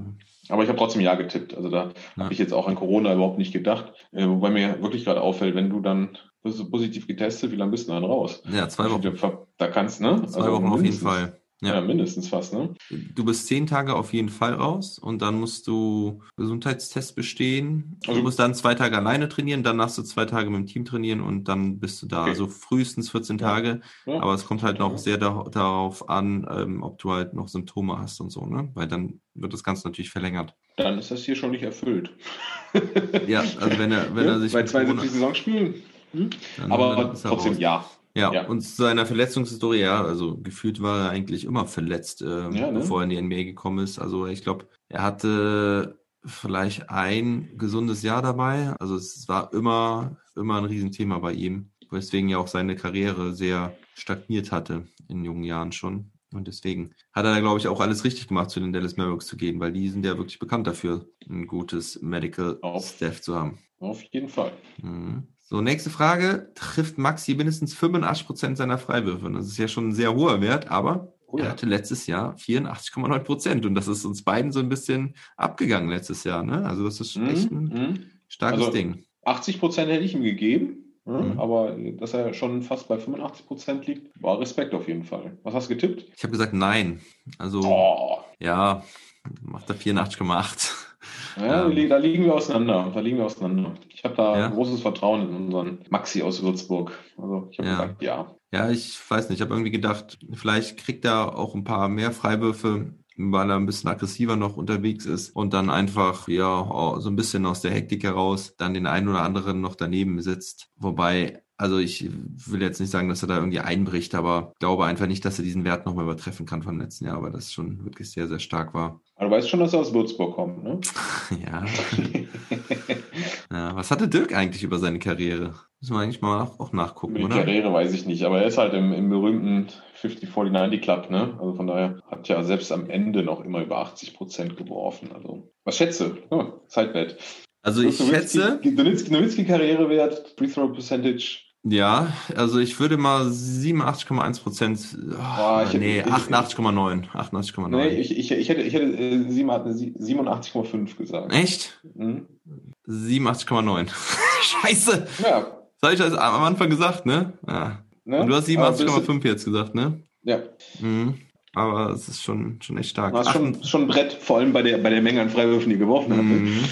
aber ich habe trotzdem Ja getippt. Also da ja. habe ich jetzt auch an Corona überhaupt nicht gedacht. Äh, wobei mir wirklich gerade auffällt, wenn du dann bist du positiv getestet, wie lange bist du dann raus? Ja, zwei Wochen. Da kannst, ne? Zwei also Wochen auf jeden Fall. Ja. ja. mindestens fast, ne? Du bist zehn Tage auf jeden Fall raus und dann musst du Gesundheitstest bestehen. Also, du musst dann zwei Tage alleine trainieren, dann darfst du zwei Tage mit dem Team trainieren und dann bist du da. Okay. Also frühestens 14 ja. Tage. Ja. Aber es kommt halt noch sehr da, darauf an, ähm, ob du halt noch Symptome hast und so, ne? Weil dann wird das Ganze natürlich verlängert. Dann ist das hier schon nicht erfüllt. ja, also wenn er, wenn er sich. Bei 72 Saisonspielen. Hm? Aber trotzdem ja. Ja, ja, und zu seiner Verletzungshistorie, ja, also gefühlt war er eigentlich immer verletzt, ähm, ja, ne? bevor er in die NBA gekommen ist. Also ich glaube, er hatte vielleicht ein gesundes Jahr dabei. Also es war immer, immer ein Riesenthema bei ihm, weswegen ja auch seine Karriere sehr stagniert hatte in jungen Jahren schon. Und deswegen hat er da, glaube ich, auch alles richtig gemacht, zu den Dallas Mavericks zu gehen, weil die sind ja wirklich bekannt dafür, ein gutes Medical Auf, Staff zu haben. Auf jeden Fall. Mhm. So, nächste Frage. Trifft Maxi mindestens 85% seiner Freiwürfe? Das ist ja schon ein sehr hoher Wert, aber Oh Er ja. hatte letztes Jahr 84,9 Prozent und das ist uns beiden so ein bisschen abgegangen letztes Jahr. Ne? Also das ist Mhm, echt ein mhm. starkes Also- Ding. 80 Prozent hätte ich ihm gegeben, ne? Mhm. aber dass er schon fast bei 85 Prozent liegt, war Respekt auf jeden Fall. Was hast du getippt? Ich habe gesagt nein. Also Oh, ja, macht er 84,8. Ja, Ähm. da liegen wir auseinander. Da liegen wir auseinander. Ich habe da Ja. großes Vertrauen in unseren Maxi aus Würzburg. Also ich habe Ja. gesagt, ja. Ja, ich weiß nicht. Ich habe irgendwie gedacht, vielleicht kriegt er auch ein paar mehr Freiwürfe, weil er ein bisschen aggressiver noch unterwegs ist und dann einfach ja so ein bisschen aus der Hektik heraus dann den einen oder anderen noch daneben sitzt. Wobei, also ich will jetzt nicht sagen, dass er da irgendwie einbricht, aber glaube einfach nicht, dass er diesen Wert nochmal übertreffen kann vom letzten Jahr, weil das schon wirklich sehr, sehr stark war. Aber du weißt schon, dass er aus Würzburg kommt, ne? Ja. ja. Was hatte Dirk eigentlich über seine Karriere? Müssen wir eigentlich mal auch nachgucken, Über die oder? Karriere weiß ich nicht, aber er ist halt im, im berühmten 50-40-90 Club, ne? Also von daher hat ja selbst am Ende noch immer über 80 Prozent geworfen. Also, was schätze? Oh, Sidebet. Also ich schätze, Nowitzki, Nowitzki Karrierewert, Free Throw Percentage. Ja, also ich würde mal 87,1 Prozent, oh, Boah, ich- nee, ich- 88,9, 88,9. Nee, ich, ich, ich hätte, ich hätte äh, 87,5 gesagt. Echt? Mhm. 87,9. Scheiße! Ja. Das habe ich das am Anfang gesagt, ne? Ja. Ne? Und du hast Aber bist 87,5 jetzt gesagt, ne? Ja, Mhm. Aber es ist schon, schon echt stark. das ist schon, schon ein Brett, vor allem bei der, bei der Menge an Freiwürfen, die geworfen? Mhm.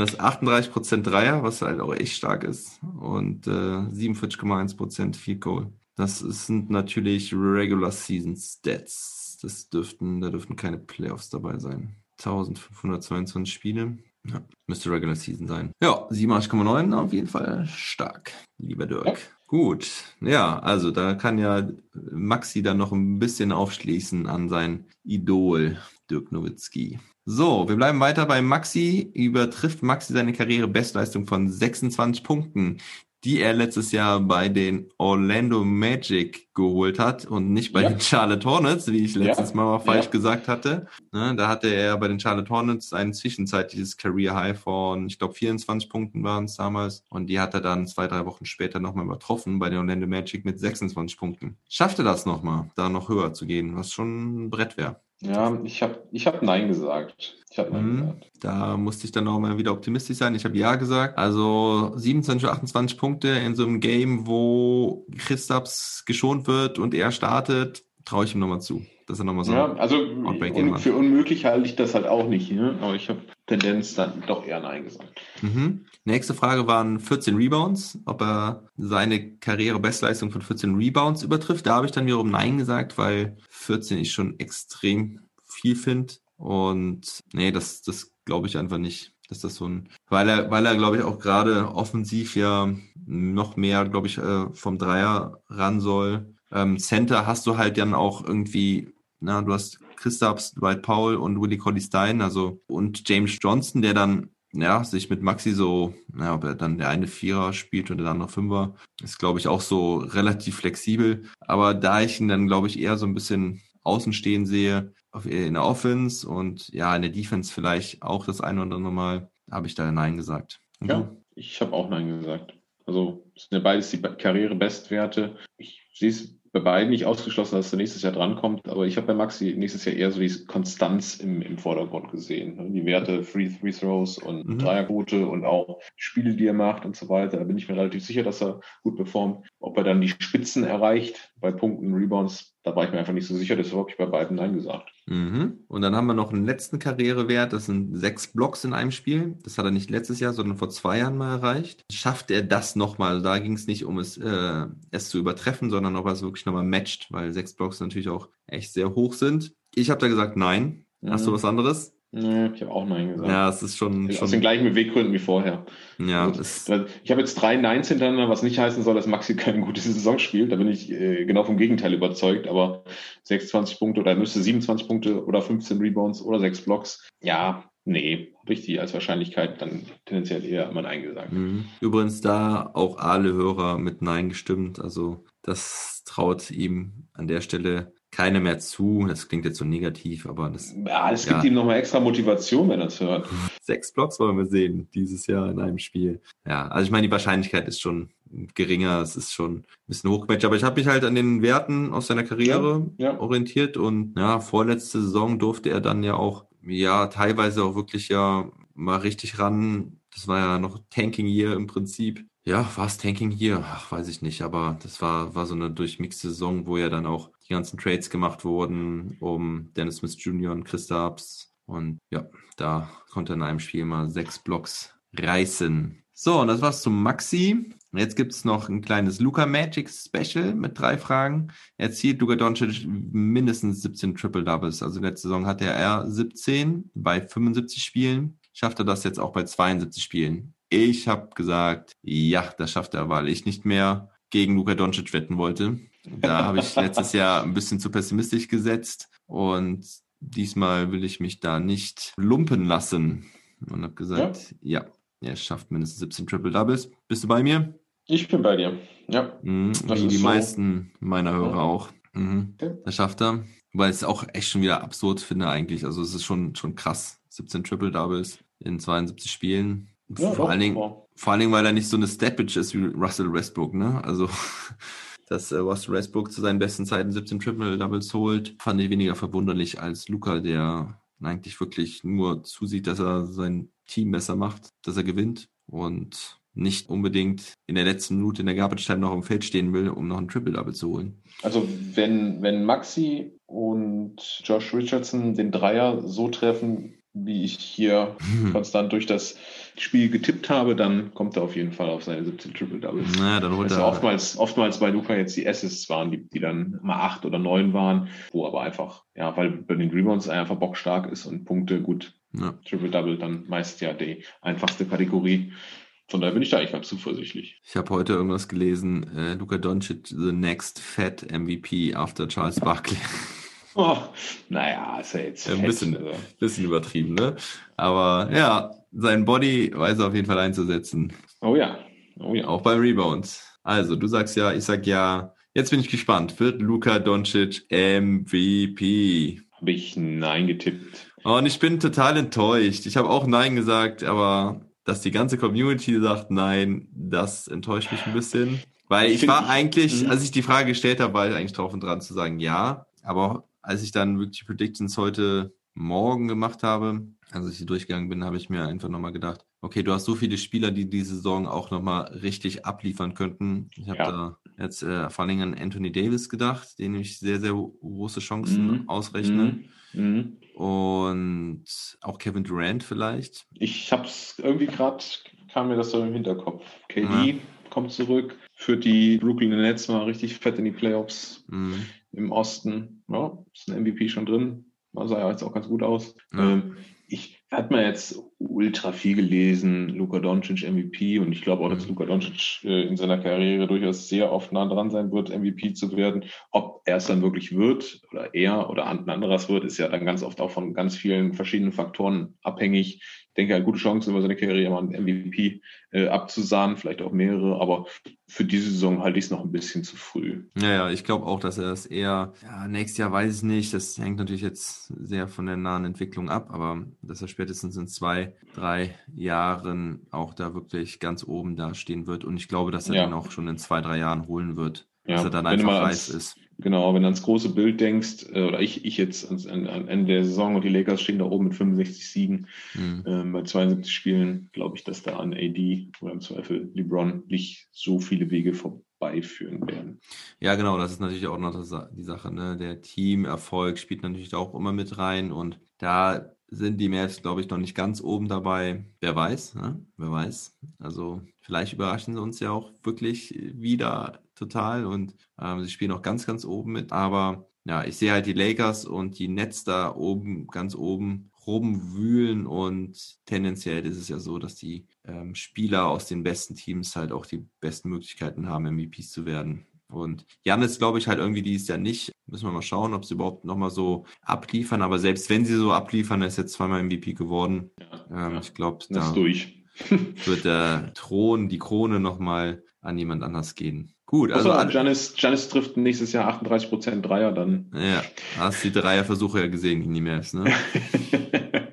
Das ist 38% Dreier, was halt auch echt stark ist. Und äh, 47,1% Field Goal. Das sind natürlich Regular Season Stats. Das dürften, da dürften keine Playoffs dabei sein. 1522 Spiele. Ja, müsste Regular Season sein. Ja, 87,9 auf jeden Fall stark, lieber Dirk. Ja. Gut, ja, also da kann ja Maxi dann noch ein bisschen aufschließen an sein Idol, Dirk Nowitzki. So, wir bleiben weiter bei Maxi. Übertrifft Maxi seine Karriere-Bestleistung von 26 Punkten, die er letztes Jahr bei den Orlando Magic geholt hat und nicht bei Ja. den Charlotte Hornets, wie ich Ja. letztes Mal mal falsch Ja. gesagt hatte. Ne, da hatte er bei den Charlotte Hornets ein zwischenzeitliches Career High von, ich glaube, 24 Punkten waren es damals. Und die hat er dann zwei, drei Wochen später nochmal übertroffen bei den Orlando Magic mit 26 Punkten. Schaffte das nochmal, da noch höher zu gehen, was schon ein Brett wäre. Ja, ich habe ich hab Nein gesagt. Ich habe Nein Mhm. gesagt. Da musste ich dann auch mal wieder optimistisch sein. Ich habe Ja gesagt. Also 27 oder 28 Punkte in so einem Game, wo Christaps geschont wird und er startet, traue ich ihm nochmal zu. Dass er nochmal so. Ja, also un für unmöglich halte ich das halt auch nicht. Ne? Aber ich habe Tendenz dann doch eher Nein gesagt. Mhm. Nächste Frage waren 14 Rebounds, ob er seine Karriere-Bestleistung von 14 Rebounds übertrifft. Da habe ich dann wiederum Nein gesagt, weil 14 ich schon extrem viel finde. Und nee, das, das glaube ich einfach nicht. Dass das so ein, weil er, weil er, glaube ich, auch gerade offensiv ja noch mehr, glaube ich, äh, vom Dreier ran soll. Ähm, Center hast du halt dann auch irgendwie, na, du hast Christaps, Dwight Powell und Willie Colley Stein, also und James Johnson, der dann ja, sich mit Maxi so, ja, ob er dann der eine Vierer spielt und der andere Fünfer, ist, glaube ich, auch so relativ flexibel. Aber da ich ihn dann, glaube ich, eher so ein bisschen außen stehen sehe, auf, in der Offense und ja, in der Defense vielleicht auch das eine oder andere Mal, habe ich da Nein gesagt. Und Ja, du? ich habe auch Nein gesagt. Also es sind ja beides die Karriere-Bestwerte. Ich sehe es bei beiden nicht ausgeschlossen, dass er nächstes Jahr drankommt, aber ich habe bei Maxi nächstes Jahr eher so die Konstanz im, im Vordergrund gesehen. ne? Die Werte, Free, Free Throws und Mhm. Dreierquote und auch Spiele, die er macht und so weiter. Da bin ich mir relativ sicher, dass er gut performt. Ob er dann die Spitzen erreicht bei Punkten, Rebounds, da war ich mir einfach nicht so sicher, deshalb habe ich bei beiden Nein gesagt. Mhm. Und dann haben wir noch einen letzten Karrierewert, das sind sechs Blocks in einem Spiel. Das hat er nicht letztes Jahr, sondern vor zwei Jahren mal erreicht. Schafft er das nochmal? Da ging es nicht um es, äh, es zu übertreffen, sondern ob er es wirklich nochmal matcht, weil sechs Blocks natürlich auch echt sehr hoch sind. Ich habe da gesagt, nein. Hast du Mhm. was anderes? Nee, ich habe auch Nein gesagt. Ja, es ist schon, Aus den schon gleichen Beweggründen wie vorher. ja, Also, es, da- ich habe jetzt drei Nines hintereinander, was nicht heißen soll, dass Maxi keine gute Saison spielt. Da bin ich äh, genau vom Gegenteil überzeugt. Aber 26 Punkte oder er müsste 27 Punkte oder 15 Rebounds oder 6 Blocks. Ja, nee, habe ich die als Wahrscheinlichkeit dann tendenziell eher immer Nein gesagt. Mhm. Übrigens da auch alle Hörer mit Nein gestimmt. Also das traut ihm an der Stelle keiner mehr zu. Das klingt jetzt so negativ, aber das Ja, es gibt Ja. ihm nochmal extra Motivation, wenn er es hört. sechs Blocks wollen wir sehen dieses Jahr in einem Spiel. Ja, also ich meine, die Wahrscheinlichkeit ist schon geringer. Es ist schon ein bisschen hochgematcht. Aber ich habe mich halt an den Werten aus seiner Karriere Ja, ja. orientiert und ja, vorletzte Saison durfte er dann ja auch, ja, teilweise auch wirklich ja mal richtig ran. Das war ja noch Tanking Year im Prinzip. Ja, war es Tanking Year? Ach, weiß ich nicht, aber das war, war so eine durchmixte Saison, wo ja dann auch die ganzen Trades gemacht wurden, um Dennis Smith Jr. und Chris Starps. Und ja, da konnte er in einem Spiel mal sechs Blocks reißen. So, und das war's zum Maxi. Jetzt gibt's noch ein kleines Luca Magic Special mit drei Fragen. Erzielt Luka Doncic mindestens 17 Triple Doubles. Also letzte Saison hatte er 17 bei 75 Spielen. Schafft er das jetzt auch bei 72 Spielen? Ich habe gesagt, ja, das schafft er, weil ich nicht mehr gegen Luka Doncic wetten wollte. Da habe ich letztes Jahr ein bisschen zu pessimistisch gesetzt und diesmal will ich mich da nicht lumpen lassen und habe gesagt, ja. er schafft mindestens 17 Triple Doubles. Bist du bei mir? Ich bin bei dir. Ja. Mhm, wie die so. meisten meiner Hörer Ja. auch. Mhm. Okay. Das schafft er. Weil ich es auch echt schon wieder absurd finde eigentlich. Also es ist schon, schon krass. 17 Triple Doubles in 72 Spielen. Ja, vor, allen Dingen, vor allen Dingen, weil er nicht so eine Statbitch ist wie Russell Westbrook, ne? Also, dass äh, Russell Westbrook zu seinen besten Zeiten 17 Triple Doubles holt, fand ich weniger verwunderlich als Luca, der eigentlich wirklich nur zusieht, dass er sein Team besser macht, dass er gewinnt und nicht unbedingt in der letzten Minute in der Garbage Time noch im Feld stehen will, um noch ein Triple Double zu holen. Also wenn, wenn Maxi und Josh Richardson den Dreier so treffen, wie ich hier Hm. konstant durch das Spiel getippt habe, dann kommt er auf jeden Fall auf seine 17 Triple Doubles. Naja, dann holt Also er oftmals, oftmals bei Luca jetzt die Assists waren, die, die dann mal acht oder neun waren, wo aber einfach, ja, weil bei den Rebounds einfach bockstark ist und Punkte gut. Ja. Triple Double dann meist ja die einfachste Kategorie. Von daher bin ich da eigentlich ganz zuversichtlich. Ich habe heute irgendwas gelesen, äh, Luka Doncic, the next fat MVP after Charles Barkley. Oh, naja, ist ja jetzt Ja, ein bisschen. also. Bisschen übertrieben, ne? Aber ja, sein Body weiß er auf jeden Fall einzusetzen. Oh ja, oh ja. Auch beim Rebound. Also, du sagst ja, ich sag ja. Jetzt bin ich gespannt. Wird Luka Doncic MVP? Habe ich Nein getippt. Und ich bin total enttäuscht. Ich habe auch Nein gesagt, aber dass die ganze Community sagt Nein, das enttäuscht mich ein bisschen. Weil Ich ich, war eigentlich, Mhm. als ich die Frage gestellt habe, war ich eigentlich drauf und dran zu sagen Ja. Aber als ich dann wirklich die Predictions heute Morgen gemacht habe, als ich hier durchgegangen bin, habe ich mir einfach nochmal gedacht, okay, du hast so viele Spieler, die diese Saison auch nochmal richtig abliefern könnten. Ich habe Ja. da jetzt äh, vor allem an Anthony Davis gedacht, den ich sehr, sehr große Chancen Mhm. ausrechne. Mhm. Mhm. Und auch Kevin Durant vielleicht. Ich hab's irgendwie gerade, kam mir das so im Hinterkopf. KD Ja. kommt zurück, führt die Brooklyn Nets mal richtig fett in die Playoffs Mhm. im Osten. Ja, ist ein MVP schon drin. Sah ja jetzt auch ganz gut aus. Ja. Ähm, ich hat mir jetzt ultra viel gelesen, Luka Doncic MVP und ich glaube auch, dass Mhm. Luka Doncic äh, in seiner Karriere durchaus sehr oft nah dran sein wird, MVP zu werden. Ob er es dann wirklich wird oder er oder ein anderes wird, ist ja dann ganz oft auch von ganz vielen verschiedenen Faktoren abhängig. Ich denke, er hat gute Chancen, über seine Karriere mal einen MVP äh, abzusahnen, vielleicht auch mehrere, aber für diese Saison halte ich es noch ein bisschen zu früh. Ja, ja, ich glaube auch, dass er es eher, ja, nächstes Jahr weiß ich nicht. Das hängt natürlich jetzt sehr von der nahen Entwicklung ab, aber dass er spätestens in zwei, drei Jahren auch da wirklich ganz oben dastehen wird. Und ich glaube, dass er Ja. den auch schon in zwei, drei Jahren holen wird. Ja, dass er dann wenn einfach reif ist. Genau, wenn du ans große Bild denkst, äh, oder ich, ich jetzt ans, an, an Ende der Saison und die Lakers stehen da oben mit 65 Siegen, Mhm. ähm, bei 72 Spielen, glaube ich, dass da an AD oder im Zweifel LeBron nicht so viele Wege vorbeiführen werden. Ja, genau, das ist natürlich auch noch die Sache, ne? Der Teamerfolg spielt natürlich da auch immer mit rein und da sind die Mavs, glaube ich, noch nicht ganz oben dabei. Wer weiß, ne? Wer weiß. Also vielleicht überraschen sie uns ja auch wirklich wieder total und ähm, sie spielen auch ganz, ganz oben mit. Aber ja, ich sehe halt die Lakers und die Nets da oben, ganz oben rumwühlen und tendenziell ist es ja so, dass die ähm, Spieler aus den besten Teams halt auch die besten Möglichkeiten haben, MVPs zu werden. Und Janis glaube ich halt irgendwie dieses Jahr nicht. Müssen wir mal schauen, ob sie überhaupt nochmal so abliefern. Aber selbst wenn sie so abliefern, er ist jetzt zweimal MVP geworden. Ja, Ähm, ja, Ich glaube, ist da wird der Thron, die Krone nochmal an jemand anders gehen. Gut, Also, also Giannis, Giannis trifft nächstes Jahr 38 Prozent Dreier, dann. ja, hast die Dreierversuche ja gesehen gegen die Mavs, ne?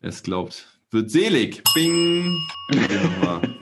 Es glaubt, wird selig. Bing! Hier nochmal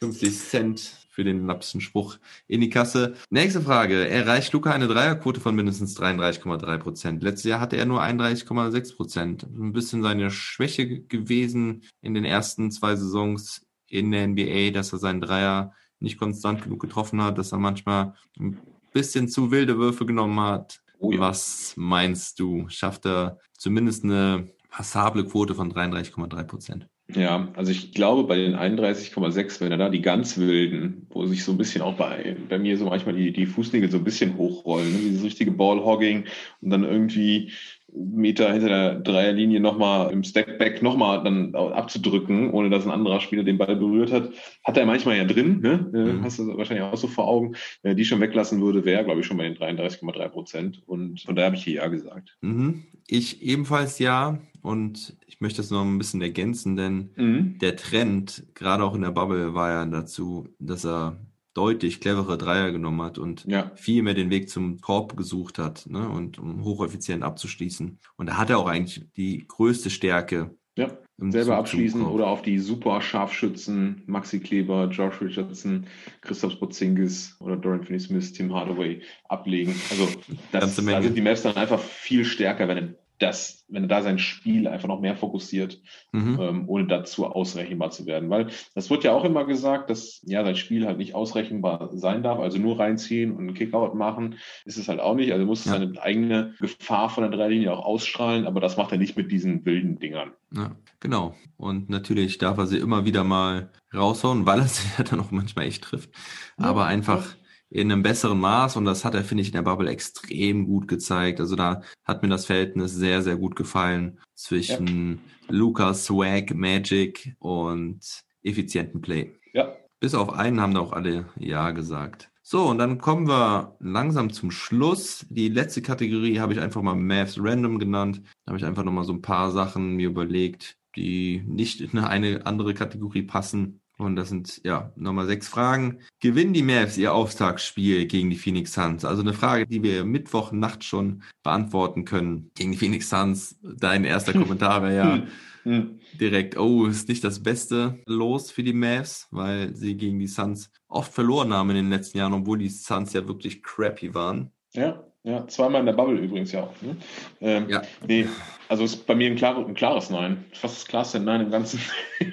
50 Cent für den lapsen Spruch in die Kasse. Nächste Frage. Erreicht Luca eine Dreierquote von mindestens 33,3 Prozent? Letztes Jahr hatte er nur 31,6 Prozent. Ein bisschen seine Schwäche gewesen in den ersten zwei Saisons in der NBA, dass er seinen Dreier nicht konstant genug getroffen hat, dass er manchmal ein bisschen zu wilde Würfe genommen hat. Oh ja. Was meinst du? Schafft er zumindest eine passable Quote von 33,3 Prozent? Ja, also ich glaube bei den 31,6, wenn er da die ganz wilden, wo sich so ein bisschen auch bei, bei mir so manchmal die, die Fußnägel so ein bisschen hochrollen, ne? dieses richtige Ballhogging und dann irgendwie Meter hinter der Dreierlinie nochmal im Stackback nochmal dann abzudrücken, ohne dass ein anderer Spieler den Ball berührt hat. Hat er manchmal ja drin, ne? Äh, Mhm. Hast du wahrscheinlich auch so vor Augen. Wenn er die schon weglassen würde, wäre, glaube ich, schon bei den 33,3 Prozent. Und von daher habe ich hier ja gesagt. Mhm. Ich ebenfalls ja. Und ich möchte das noch ein bisschen ergänzen, denn Mhm. der Trend, gerade auch in der Bubble, war ja dazu, dass er deutlich clevere Dreier genommen hat und Ja. viel mehr den Weg zum Korb gesucht hat ne? und um hocheffizient abzuschließen. Und da hat er auch eigentlich die größte Stärke. Ja. Selber Zug abschließen oder auf die super Scharfschützen, Maxi Kleber, Josh Richardson, Christoph Porzingis oder Dorian Finney-Smith, Tim Hardaway ablegen. Also das, da sind die Mavs dann einfach viel stärker, wenn das, wenn er da sein Spiel einfach noch mehr fokussiert, Mhm. ähm, ohne dazu ausrechenbar zu werden. Weil das wird ja auch immer gesagt, dass ja sein Spiel halt nicht ausrechenbar sein darf, also nur reinziehen und einen Kickout machen, ist es halt auch nicht. Also er muss Ja. seine eigene Gefahr von der Dreilinie auch ausstrahlen, aber das macht er nicht mit diesen wilden Dingern. Ja, genau. Und natürlich darf er sie immer wieder mal raushauen, weil er sie ja dann auch manchmal echt trifft. Ja, Aber einfach in einem besseren Maß und das hat er, finde ich, in der Bubble extrem gut gezeigt. Also da hat mir das Verhältnis sehr, sehr gut gefallen zwischen Lukas, Swag, Magic und effizienten Play. Ja, Bis auf einen haben da auch alle Ja gesagt. So, und dann kommen wir langsam zum Schluss. Die letzte Kategorie habe ich einfach mal Maths Random genannt. Da habe ich einfach nochmal so ein paar Sachen mir überlegt, die nicht in eine andere Kategorie passen. Und das sind ja nochmal sechs Fragen. Gewinnen die Mavs ihr Auftaktspiel gegen die Phoenix Suns? Also eine Frage, die wir Mittwochnacht schon beantworten können. Gegen die Phoenix Suns, dein erster Kommentar wäre ja, Hm. Hm. direkt, oh, ist nicht das beste Los für die Mavs, weil sie gegen die Suns oft verloren haben in den letzten Jahren, obwohl die Suns ja wirklich crappy waren. Ja, ja, zweimal in der Bubble übrigens ja auch. Ne? Ähm, Ja. Nee, also ist bei mir ein, klar, ein klares Nein. Fast das klarste Nein im Ganzen.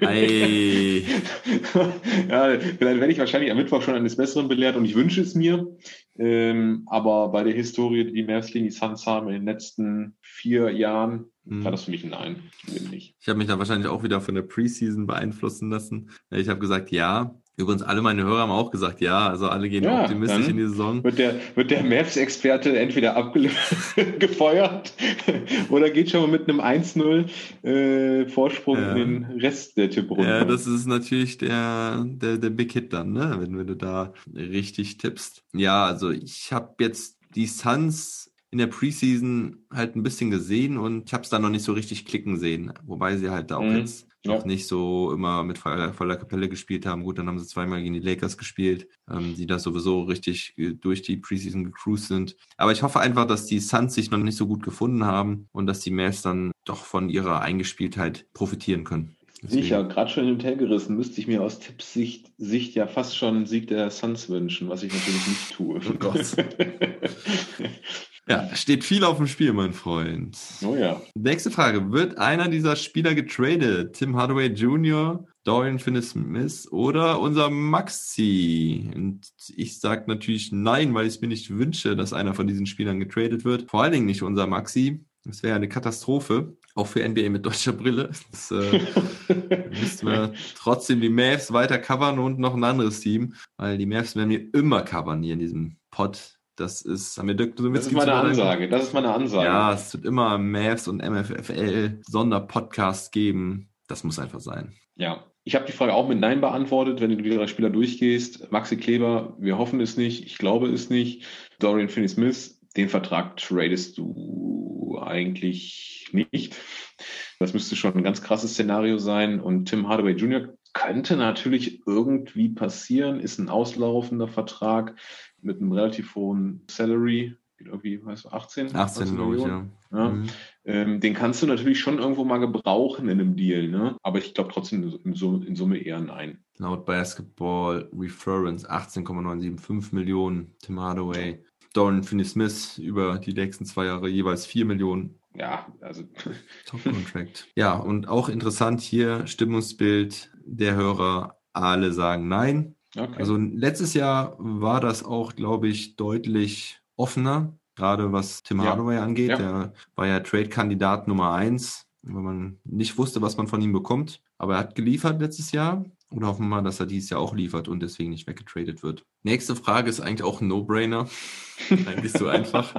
Ei. ja, dann werde ich wahrscheinlich am Mittwoch schon eines Besseren belehrt und ich wünsche es mir. Ähm, aber bei der Historie, die die Mavs gegen die Suns haben in den letzten vier Jahren, Hm. war das für mich ein Nein. Ich. Ich habe mich da wahrscheinlich auch wieder von der Preseason beeinflussen lassen. Ich habe gesagt, ja. Übrigens, alle meine Hörer haben auch gesagt, ja. Also alle gehen Ja, optimistisch in die Saison. Wird der, wird der Mavs-Experte entweder abgefeuert oder geht schon mal mit einem 1-0 äh, Vorsprung Ja. in den Rest der Tipprunde? Ja, das ist natürlich der, der, der Big Hit dann, ne? wenn, wenn du da richtig tippst. Ja, also ich habe jetzt die Suns in der Preseason halt ein bisschen gesehen und ich habe es da noch nicht so richtig klicken sehen. Wobei sie halt da auch Mhm. jetzt Ja. noch nicht so immer mit voller, voller Kapelle gespielt haben. Gut, dann haben sie zweimal gegen die Lakers gespielt, ähm, die da sowieso richtig äh, durch die Preseason gecruised sind. Aber ich hoffe einfach, dass die Suns sich noch nicht so gut gefunden haben und dass die Mavs dann doch von ihrer Eingespieltheit profitieren können. Ich ja gerade schon im Hotel gerissen, müsste ich mir aus Tippsicht Sicht ja fast schon einen Sieg der Suns wünschen, was ich natürlich nicht tue. Oh Gott. Ja, steht viel auf dem Spiel, mein Freund. oh ja. Nächste Frage. Wird einer dieser Spieler getradet? Tim Hardaway Jr., Dorian Finney-Smith oder unser Maxi? Und ich sage natürlich nein, weil ich es mir nicht wünsche, dass einer von diesen Spielern getradet wird. Vor allen Dingen nicht unser Maxi. Das wäre eine Katastrophe, auch für NBA mit deutscher Brille. Das äh, müssten wir trotzdem die Mavs weiter covern und noch ein anderes Team, weil die Mavs werden wir immer covern hier in diesem Pod. Das ist, haben wir Dirk Das ist meine. Ansage. Das ist meine Ansage. Ja, es wird immer Mavs und MFFL Sonderpodcasts geben. Das muss einfach sein. Ja. Ich habe die Frage auch mit Nein beantwortet, wenn du die drei Spieler durchgehst. Maxi Kleber, wir hoffen es nicht, ich glaube es nicht. Dorian Finney-Smith, den Vertrag tradest du eigentlich nicht. Das müsste schon ein ganz krasses Szenario sein. Und Tim Hardaway Jr. könnte natürlich irgendwie passieren, ist ein auslaufender Vertrag mit einem relativ hohen Salary, irgendwie, weißt du, 18? 18, glaube ich, ja. Ja. Mhm. Ähm, den kannst du natürlich schon irgendwo mal gebrauchen in einem Deal, ne? Aber ich glaube trotzdem in Summe, in Summe eher nein. Laut Basketball Reference 18,975 Millionen. Tim Hardaway. Dorian Finney-Smith über die nächsten zwei Jahre jeweils 4 Millionen. Ja, also Top Contract. ja, und auch interessant hier, Stimmungsbild der Hörer, alle sagen nein. okay. Also letztes Jahr war das auch, glaube ich, deutlich offener, gerade was Tim Ja. Hardaway angeht. Ja. Der war ja Trade-Kandidat Nummer eins, weil man nicht wusste, was man von ihm bekommt. Aber er hat geliefert letztes Jahr und hoffen wir mal, dass er dieses Jahr auch liefert und deswegen nicht weggetradet wird. Nächste Frage ist eigentlich auch ein No-Brainer. eigentlich so einfach.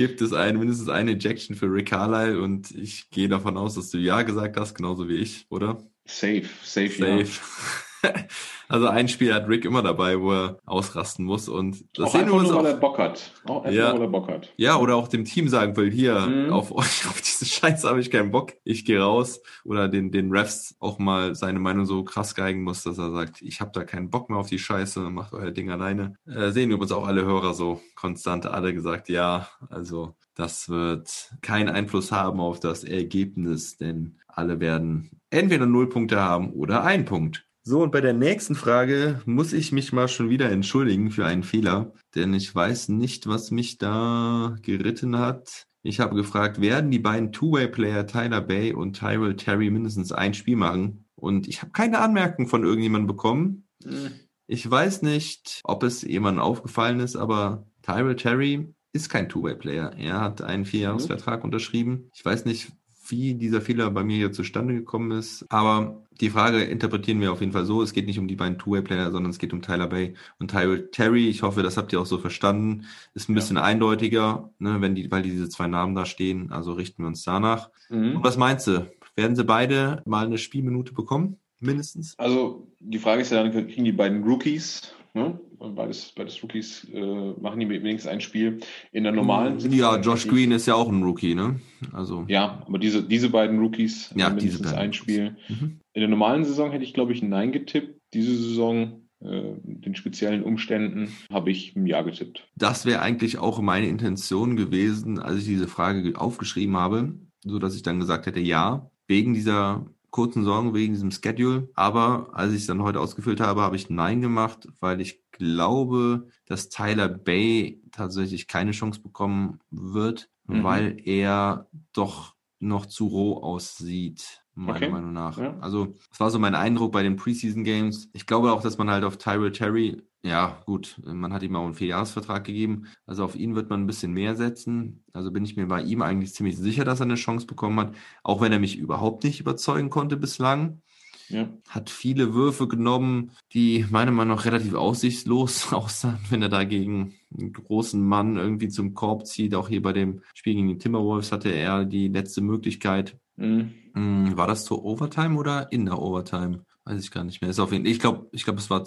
Gibt es ein, mindestens eine Ejection für Rick Carlisle und ich gehe davon aus, dass du Ja gesagt hast, genauso wie ich, oder? safe, safe, ja. Also ein Spiel hat Rick immer dabei, wo er ausrasten muss und das Auch sehen wir uns nur, weil er auch. Bock hat. Auch Ja. nur, weil er Bock hat. Ja, oder auch dem Team sagen will, hier, Mhm. auf euch, auf diese Scheiße habe ich keinen Bock, ich gehe raus. Oder den, den Refs auch mal seine Meinung so krass geigen muss, dass er sagt, ich habe da keinen Bock mehr auf die Scheiße, macht euer Ding alleine. Äh, sehen übrigens auch alle Hörer so konstant, alle gesagt, ja, also das wird keinen Einfluss haben auf das Ergebnis, denn alle werden entweder null Punkte haben oder ein Punkt. So, und bei der nächsten Frage muss ich mich mal schon wieder entschuldigen für einen Fehler, denn ich weiß nicht, was mich da geritten hat. Ich habe gefragt, werden die beiden Two-Way-Player Tyler Bay und Tyrell Terry mindestens ein Spiel machen? Und ich habe keine Anmerkung von irgendjemandem bekommen. Mhm. Ich weiß nicht, ob es jemandem aufgefallen ist, aber Tyrell Terry ist kein Two-Way-Player. Er hat einen Vierjahresvertrag unterschrieben. Ich weiß nicht, wie dieser Fehler bei mir hier zustande gekommen ist. Aber die Frage interpretieren wir auf jeden Fall so. Es geht nicht um die beiden Two-Way-Player, sondern es geht um Tyler Bay und Tyrell Terry. Ich hoffe, das habt ihr auch so verstanden. Ist ein Ja. bisschen eindeutiger, ne, wenn die, weil diese zwei Namen da stehen. Also richten wir uns danach. Und Mhm. was meinst du? Werden sie beide mal eine Spielminute bekommen? Mindestens? Also die Frage ist ja dann, kriegen die beiden Rookies, ne? Beides, beides Rookies, äh, machen die wenigstens ein Spiel in der normalen Ja, Josh Green ist ja auch ein Rookie, ne? Also. Ja, aber diese, diese beiden Rookies Ja, haben diese mindestens beiden ein Spiel. Mhm. In der normalen Saison hätte ich, glaube ich, ein Nein getippt. Diese Saison, äh, den speziellen Umständen, habe ich ein Ja getippt. Das wäre eigentlich auch meine Intention gewesen, als ich diese Frage ge- aufgeschrieben habe, so dass ich dann gesagt hätte, ja, wegen dieser kurzen Sorgen, wegen diesem Schedule. Aber als ich es dann heute ausgefüllt habe, habe ich Nein gemacht, weil ich glaube, dass Tyler Bay tatsächlich keine Chance bekommen wird, Mhm. weil er doch noch zu roh aussieht, meiner Okay. Meinung nach. Ja. Also, es war so mein Eindruck bei den Preseason Games. Ich glaube auch, dass man halt auf Tyrell Terry, ja, gut, man hat ihm auch einen Vierjahresvertrag gegeben. Also auf ihn wird man ein bisschen mehr setzen. Also bin ich mir bei ihm eigentlich ziemlich sicher, dass er eine Chance bekommen hat, auch wenn er mich überhaupt nicht überzeugen konnte bislang. Ja. Hat viele Würfe genommen, die meiner Meinung nach relativ aussichtslos aussahen, wenn er da gegen einen großen Mann irgendwie zum Korb zieht. Auch hier bei dem Spiel gegen die Timberwolves hatte er die letzte Möglichkeit. Mhm. Hm, War das zur Overtime oder in der Overtime? Weiß ich gar nicht mehr. Ist auf jeden Ich glaube, ich glaube, es war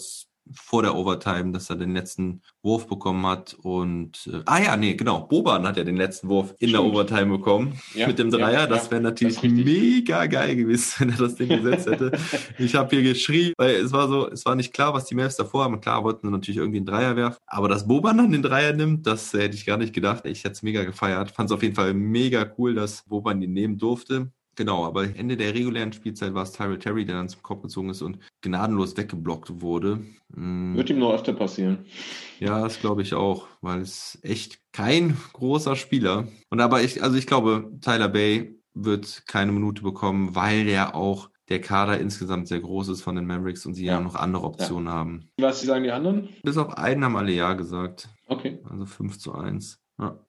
vor der Overtime, dass er den letzten Wurf bekommen hat. Und äh, ah ja, nee, genau. Boban hat ja den letzten Wurf in der Stimmt. Overtime bekommen Ja, mit dem Dreier. ja, das wäre natürlich das mega geil gewesen, wenn er das Ding gesetzt hätte. Ich habe hier geschrien, weil es war so, es war nicht klar, was die Mavs davor haben. Klar wollten sie natürlich irgendwie einen Dreier werfen, aber dass Boban dann den Dreier nimmt, das hätte ich gar nicht gedacht. Ich hätte es mega gefeiert. Fand es auf jeden Fall mega cool, dass Boban den nehmen durfte. Genau, aber Ende der regulären Spielzeit war es Tyrell Terry, der dann zum Kopf gezogen ist und gnadenlos weggeblockt wurde. Mm, Wird ihm noch öfter passieren. ja, das glaube ich auch, weil es echt kein großer Spieler. Und aber ich, also ich glaube, Tyler Bay wird keine Minute bekommen, weil der auch der Kader insgesamt sehr groß ist von den Mavericks und sie ja, Ja. noch andere Optionen haben. Was sagen die anderen? Bis auf einen haben alle Ja gesagt. Okay. Also 5 zu 1.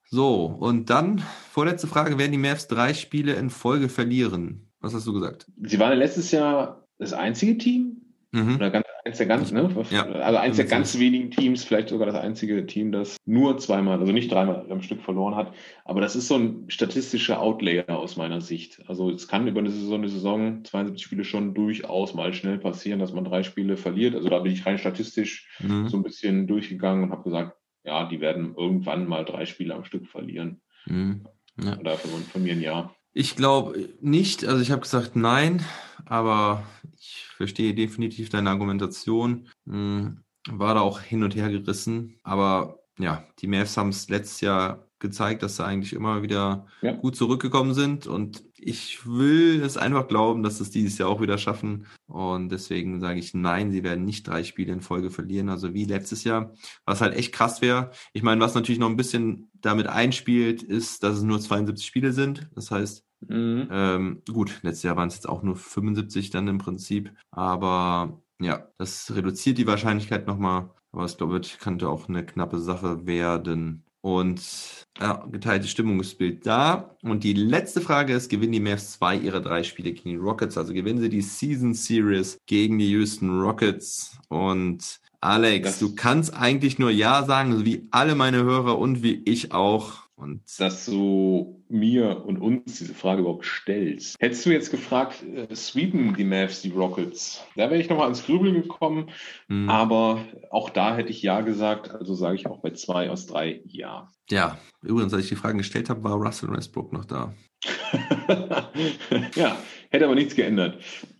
So, und dann, vorletzte Frage, werden die Mavs drei Spiele in Folge verlieren? Was hast du gesagt? Sie waren letztes Jahr das einzige Team, Mhm. oder ganz, eins der ganz, ne? Ja. Also eins der ganz wenigen Teams, vielleicht sogar das einzige Team, das nur zweimal, also nicht dreimal am Stück verloren hat. Aber das ist so ein statistischer Outlayer aus meiner Sicht. Also es kann über eine Saison, eine Saison, 72 Spiele schon durchaus mal schnell passieren, dass man drei Spiele verliert. Also da bin ich rein statistisch Mhm. so ein bisschen durchgegangen und habe gesagt, ja, die werden irgendwann mal drei Spiele am Stück verlieren. Mhm. Ja. Oder von, von mir ein Jahr. Ich glaube nicht, also ich habe gesagt nein, aber ich verstehe definitiv deine Argumentation. Hm, War da auch hin und her gerissen, aber ja, die Mavs haben es letztes Jahr gezeigt, dass sie eigentlich immer wieder Ja. gut zurückgekommen sind. Und ich will es einfach glauben, dass es dieses Jahr auch wieder schaffen. Und deswegen sage ich nein, sie werden nicht drei Spiele in Folge verlieren, also wie letztes Jahr, was halt echt krass wäre. Ich meine, was natürlich noch ein bisschen damit einspielt, ist, dass es nur 72 Spiele sind. Das heißt, Mhm. ähm, gut, letztes Jahr waren es jetzt auch nur 75 dann im Prinzip. Aber ja, das reduziert die Wahrscheinlichkeit nochmal. Aber es glaube ich, könnte auch eine knappe Sache werden. Und ja, geteiltes Stimmungsbild da. Und die letzte Frage ist, gewinnen die Mavs zwei ihrer drei Spiele gegen die Rockets? Also gewinnen sie die Season Series gegen die Houston Rockets? Und Alex, Das- du kannst eigentlich nur Ja sagen, so wie alle meine Hörer und wie ich auch. Und dass du mir und uns diese Frage überhaupt stellst. Hättest du jetzt gefragt, äh, sweepen die Mavs die Rockets? Da wäre ich nochmal ans Grübeln gekommen, mh, aber auch da hätte ich Ja gesagt, also sage ich auch bei zwei aus drei Ja. ja, übrigens, als ich die Fragen gestellt habe, war Russell Westbrook noch da. ja, hätte aber nichts geändert.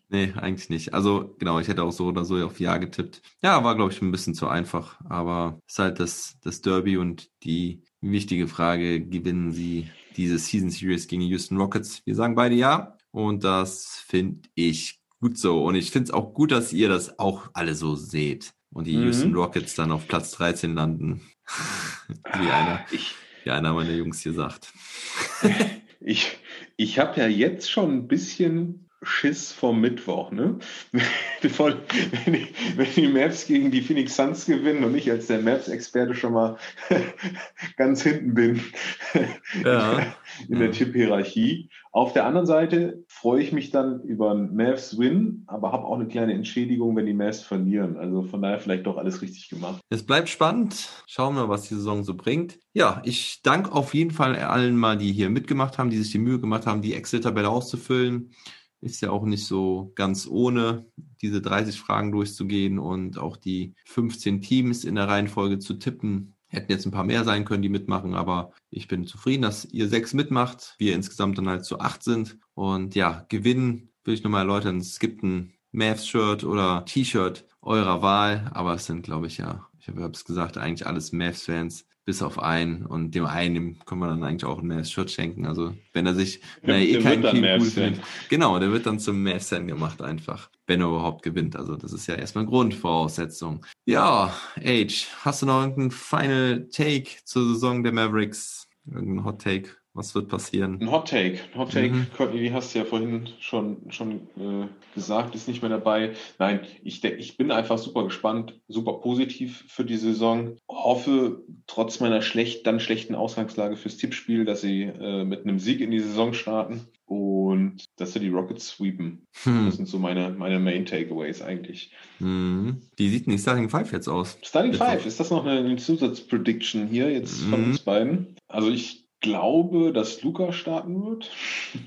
Nee, eigentlich nicht. Also genau, ich hätte auch so oder so auf Ja getippt. Ja, war glaube ich ein bisschen zu einfach, aber es ist halt das, das Derby und die wichtige Frage, gewinnen sie diese Season Series gegen die Houston Rockets? Wir sagen beide Ja und das finde ich gut so und ich finde es auch gut, dass ihr das auch alle so seht und die Mhm. Houston Rockets dann auf Platz 13 landen, wie einer, Ich, wie einer meiner Jungs hier sagt. ich, ich habe ja jetzt schon ein bisschen Schiss vom Mittwoch, ne? Wenn, die, wenn die Maps gegen die Phoenix Suns gewinnen und ich als der Maps-Experte schon mal ganz hinten bin Ja. in der Ja. Tipp-Hierarchie. Auf der anderen Seite freue ich mich dann über einen Mavs-Win, aber habe auch eine kleine Entschädigung, wenn die Mavs verlieren. Also von daher vielleicht doch alles richtig gemacht. Es bleibt spannend. Schauen wir, was die Saison so bringt. Ja, ich danke auf jeden Fall allen mal, die hier mitgemacht haben, die sich die Mühe gemacht haben, die Excel-Tabelle auszufüllen. Ist ja auch nicht so ganz ohne, diese 30 Fragen durchzugehen und auch die 15 Teams in der Reihenfolge zu tippen. Hätten jetzt ein paar mehr sein können, die mitmachen, aber ich bin zufrieden, dass ihr sechs mitmacht, wir insgesamt dann halt zu acht sind. Und ja, gewinnen will ich nochmal erläutern. Es gibt ein Mavs-Shirt oder T-Shirt eurer Wahl, aber es sind, glaube ich, ja, ich habe es gesagt, eigentlich alles Mavs-Fans, bis auf einen. Und dem einen dem können wir dann eigentlich auch ein Mavs-Shirt schenken. Also, wenn er sich, er Der- eh kein Team cool findet. Genau, der wird dann zum Mavs-Fan gemacht einfach, wenn er überhaupt gewinnt. Also, das ist ja erstmal Grundvoraussetzung. Ja, Age, hast du noch irgendeinen Final Take zur Saison der Mavericks? Irgendein Hot Take? Was wird passieren? Ein Hot Take. Ein Hot Take, Mhm. Courtney, hast du ja vorhin schon, schon äh, gesagt, ist nicht mehr dabei. Nein, ich, denk- ich bin einfach super gespannt, super positiv für die Saison. Hoffe, trotz meiner schlecht, dann schlechten Ausgangslage fürs Tippspiel, dass sie äh, mit einem Sieg in die Saison starten und dass sie die Rockets sweepen. Hm. Das sind so meine, meine Main Takeaways eigentlich. Hm. Wie sieht denn die Starting Five jetzt aus? Starting Bitte. Five, ist das noch eine, Zusatzprediction hier jetzt von Mhm. uns beiden? Also ich glaube, dass Luca starten wird.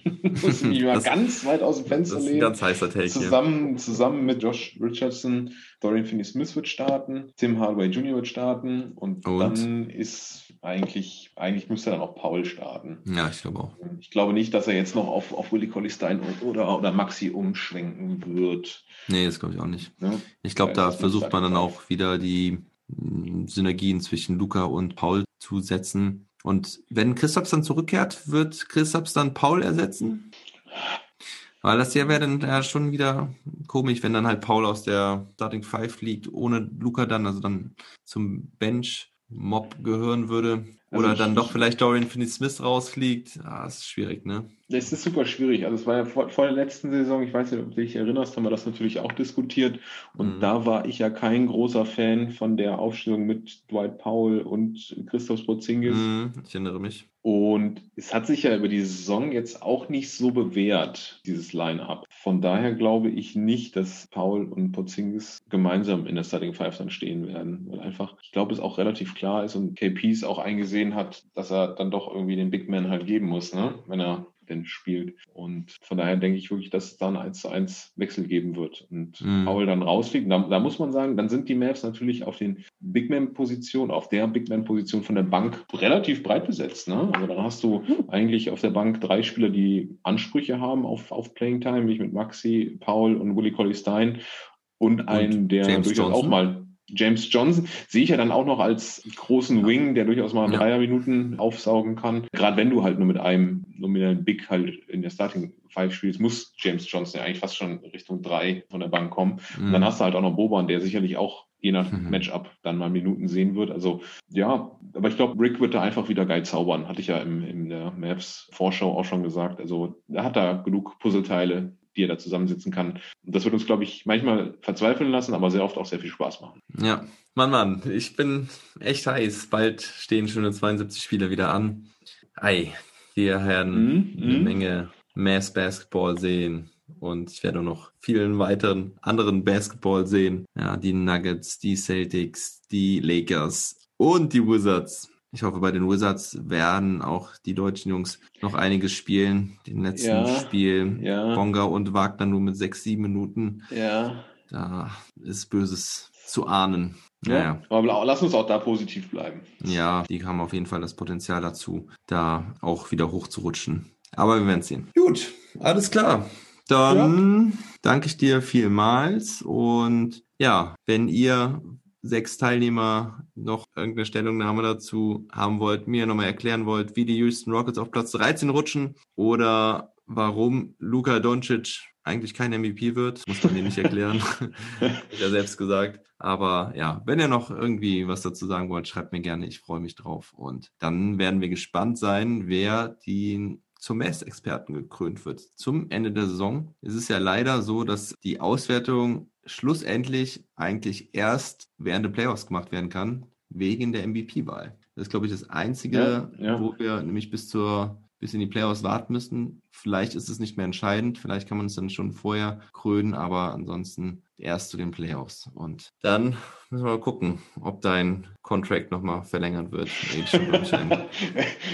Muss ich mich mal ganz weit aus dem Fenster lehnen. ganz heißer Take hier. Zusammen, zusammen mit Josh Richardson, Dorian Finney-Smith wird starten, Tim Hardaway Jr. wird starten und, Und? dann ist eigentlich, eigentlich müsste dann auch Paul starten. Ja, ich glaube auch. Ich glaube nicht, dass er jetzt noch auf, auf Willie Colley Stein oder, oder Maxi umschwenken wird. Nee, das glaube ich auch nicht. Ne? Ich glaube, Ja, da versucht man dann auch wieder die mh, Synergien zwischen Luca und Paul zu setzen. Und wenn Christophs dann zurückkehrt, wird Christophs dann Paul ersetzen? Weil das ja wäre dann ja schon wieder komisch, wenn dann halt Paul aus der Starting Five fliegt, ohne Luca dann, also dann zum Bench-Mob gehören würde. Also Oder ich- dann doch vielleicht Dorian Finney-Smith rausfliegt. Ah, das ist schwierig, ne? Es ist super schwierig. Also es war ja vor, vor der letzten Saison, ich weiß nicht, ob du dich erinnerst, haben wir das natürlich auch diskutiert. Und Mhm. da war ich ja kein großer Fan von der Aufstellung mit Dwight Powell und Christoph Porzingis. Hm, ich erinnere mich. Und es hat sich ja über die Saison jetzt auch nicht so bewährt, dieses Line-Up. Von daher glaube ich nicht, dass Paul und Porzingis gemeinsam in der Starting Five dann stehen werden. Weil einfach, ich glaube, es auch relativ klar ist und KP es auch eingesehen hat, dass er dann doch irgendwie den Big Man halt geben muss, ne? wenn er denn spielt. Und von daher denke ich wirklich, dass es da einen 1 zu 1 Wechsel geben wird. Und Mhm. Paul dann rausfliegt. Da, da muss man sagen, dann sind die Mavs natürlich auf den Big Man-Position, auf der Big Man-Position von der Bank relativ breit besetzt. Ne? Also dann hast du eigentlich auf der Bank drei Spieler, die Ansprüche haben auf, auf Playing Time, wie ich mit Maxi, Paul und Willie Colley Stein. Und einen, der James durchaus Johnson. auch mal James Johnson sehe ich ja dann auch noch als großen Wing, der durchaus mal Ja. Dreierminuten aufsaugen kann. Gerade wenn du halt nur mit einem nominellen Big halt in der Starting Five spielst, muss James Johnson ja eigentlich fast schon Richtung drei von der Bank kommen. Und dann hast du halt auch noch Boban, der sicherlich auch je nach Mhm. Matchup dann mal Minuten sehen wird. Also ja, aber ich glaube, Rick wird da einfach wieder geil zaubern. Hatte ich ja im, in der Mavs Vorschau auch schon gesagt. Also er hat da genug Puzzleteile, die er da zusammensetzen kann. Und das wird uns, glaube ich, manchmal verzweifeln lassen, aber sehr oft auch sehr viel Spaß machen. Ja, Mann, Mann, ich bin echt heiß. Bald stehen schon 72 Spiele wieder an. Ei, wir werden Mhm, eine mhm. Menge Mass Basketball sehen. Und ich werde auch noch vielen weiteren anderen Basketball sehen. Ja, die Nuggets, die Celtics, die Lakers und die Wizards. Ich hoffe, bei den Wizards werden auch die deutschen Jungs noch einiges spielen. Den letzten Ja, Spiel ja. Bonga und Wagner nur mit sechs, sieben Minuten. Ja. Da ist Böses zu ahnen. Naja. Aber lass uns auch da positiv bleiben. Ja, die haben auf jeden Fall das Potenzial dazu, da auch wieder hochzurutschen. Aber wir werden sehen. Gut, alles klar. Dann danke ich dir vielmals und ja, wenn ihr sechs Teilnehmer noch irgendeine Stellungnahme dazu haben wollt, mir nochmal erklären wollt, wie die Houston Rockets auf Platz 13 rutschen oder warum Luka Doncic eigentlich kein MVP wird, muss man nicht erklären. Ich ja selbst gesagt. Aber ja, wenn ihr noch irgendwie was dazu sagen wollt, schreibt mir gerne. Ich freue mich drauf. Und dann werden wir gespannt sein, wer die zum Mess-Experten gekrönt wird. Zum Ende der Saison ist es ja leider so, dass die Auswertung schlussendlich eigentlich erst während der Playoffs gemacht werden kann, wegen der MVP-Wahl. Das ist, glaube ich, das Einzige, Ja, ja. wo wir nämlich bis zur bis in die Playoffs warten müssen. Vielleicht ist es nicht mehr entscheidend, vielleicht kann man es dann schon vorher krönen, aber ansonsten erst zu den Playoffs. Und dann müssen wir mal gucken, ob dein Contract nochmal verlängert wird.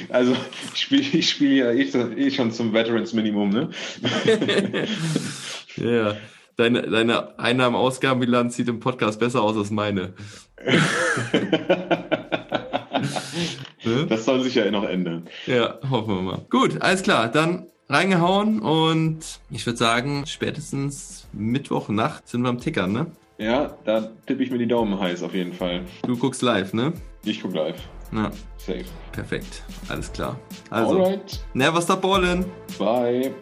Also ich spiele ich spiel ja eh, eh schon zum Veterans Minimum, ne? Ja, deine, deine Einnahmen-Ausgabenbilanz sieht im Podcast besser aus als meine. Ne? Das soll sich ja eh noch ändern. Ja, hoffen wir mal. Gut, alles klar, dann reingehauen und ich würde sagen, spätestens Mittwochnacht sind wir am Tickern, ne? Ja, da tippe ich mir die Daumen heiß auf jeden Fall. Du guckst live, ne? Ich guck live. Ja, Safe. perfekt. Alles klar. Also, Alright. never stop ballin'. Bye.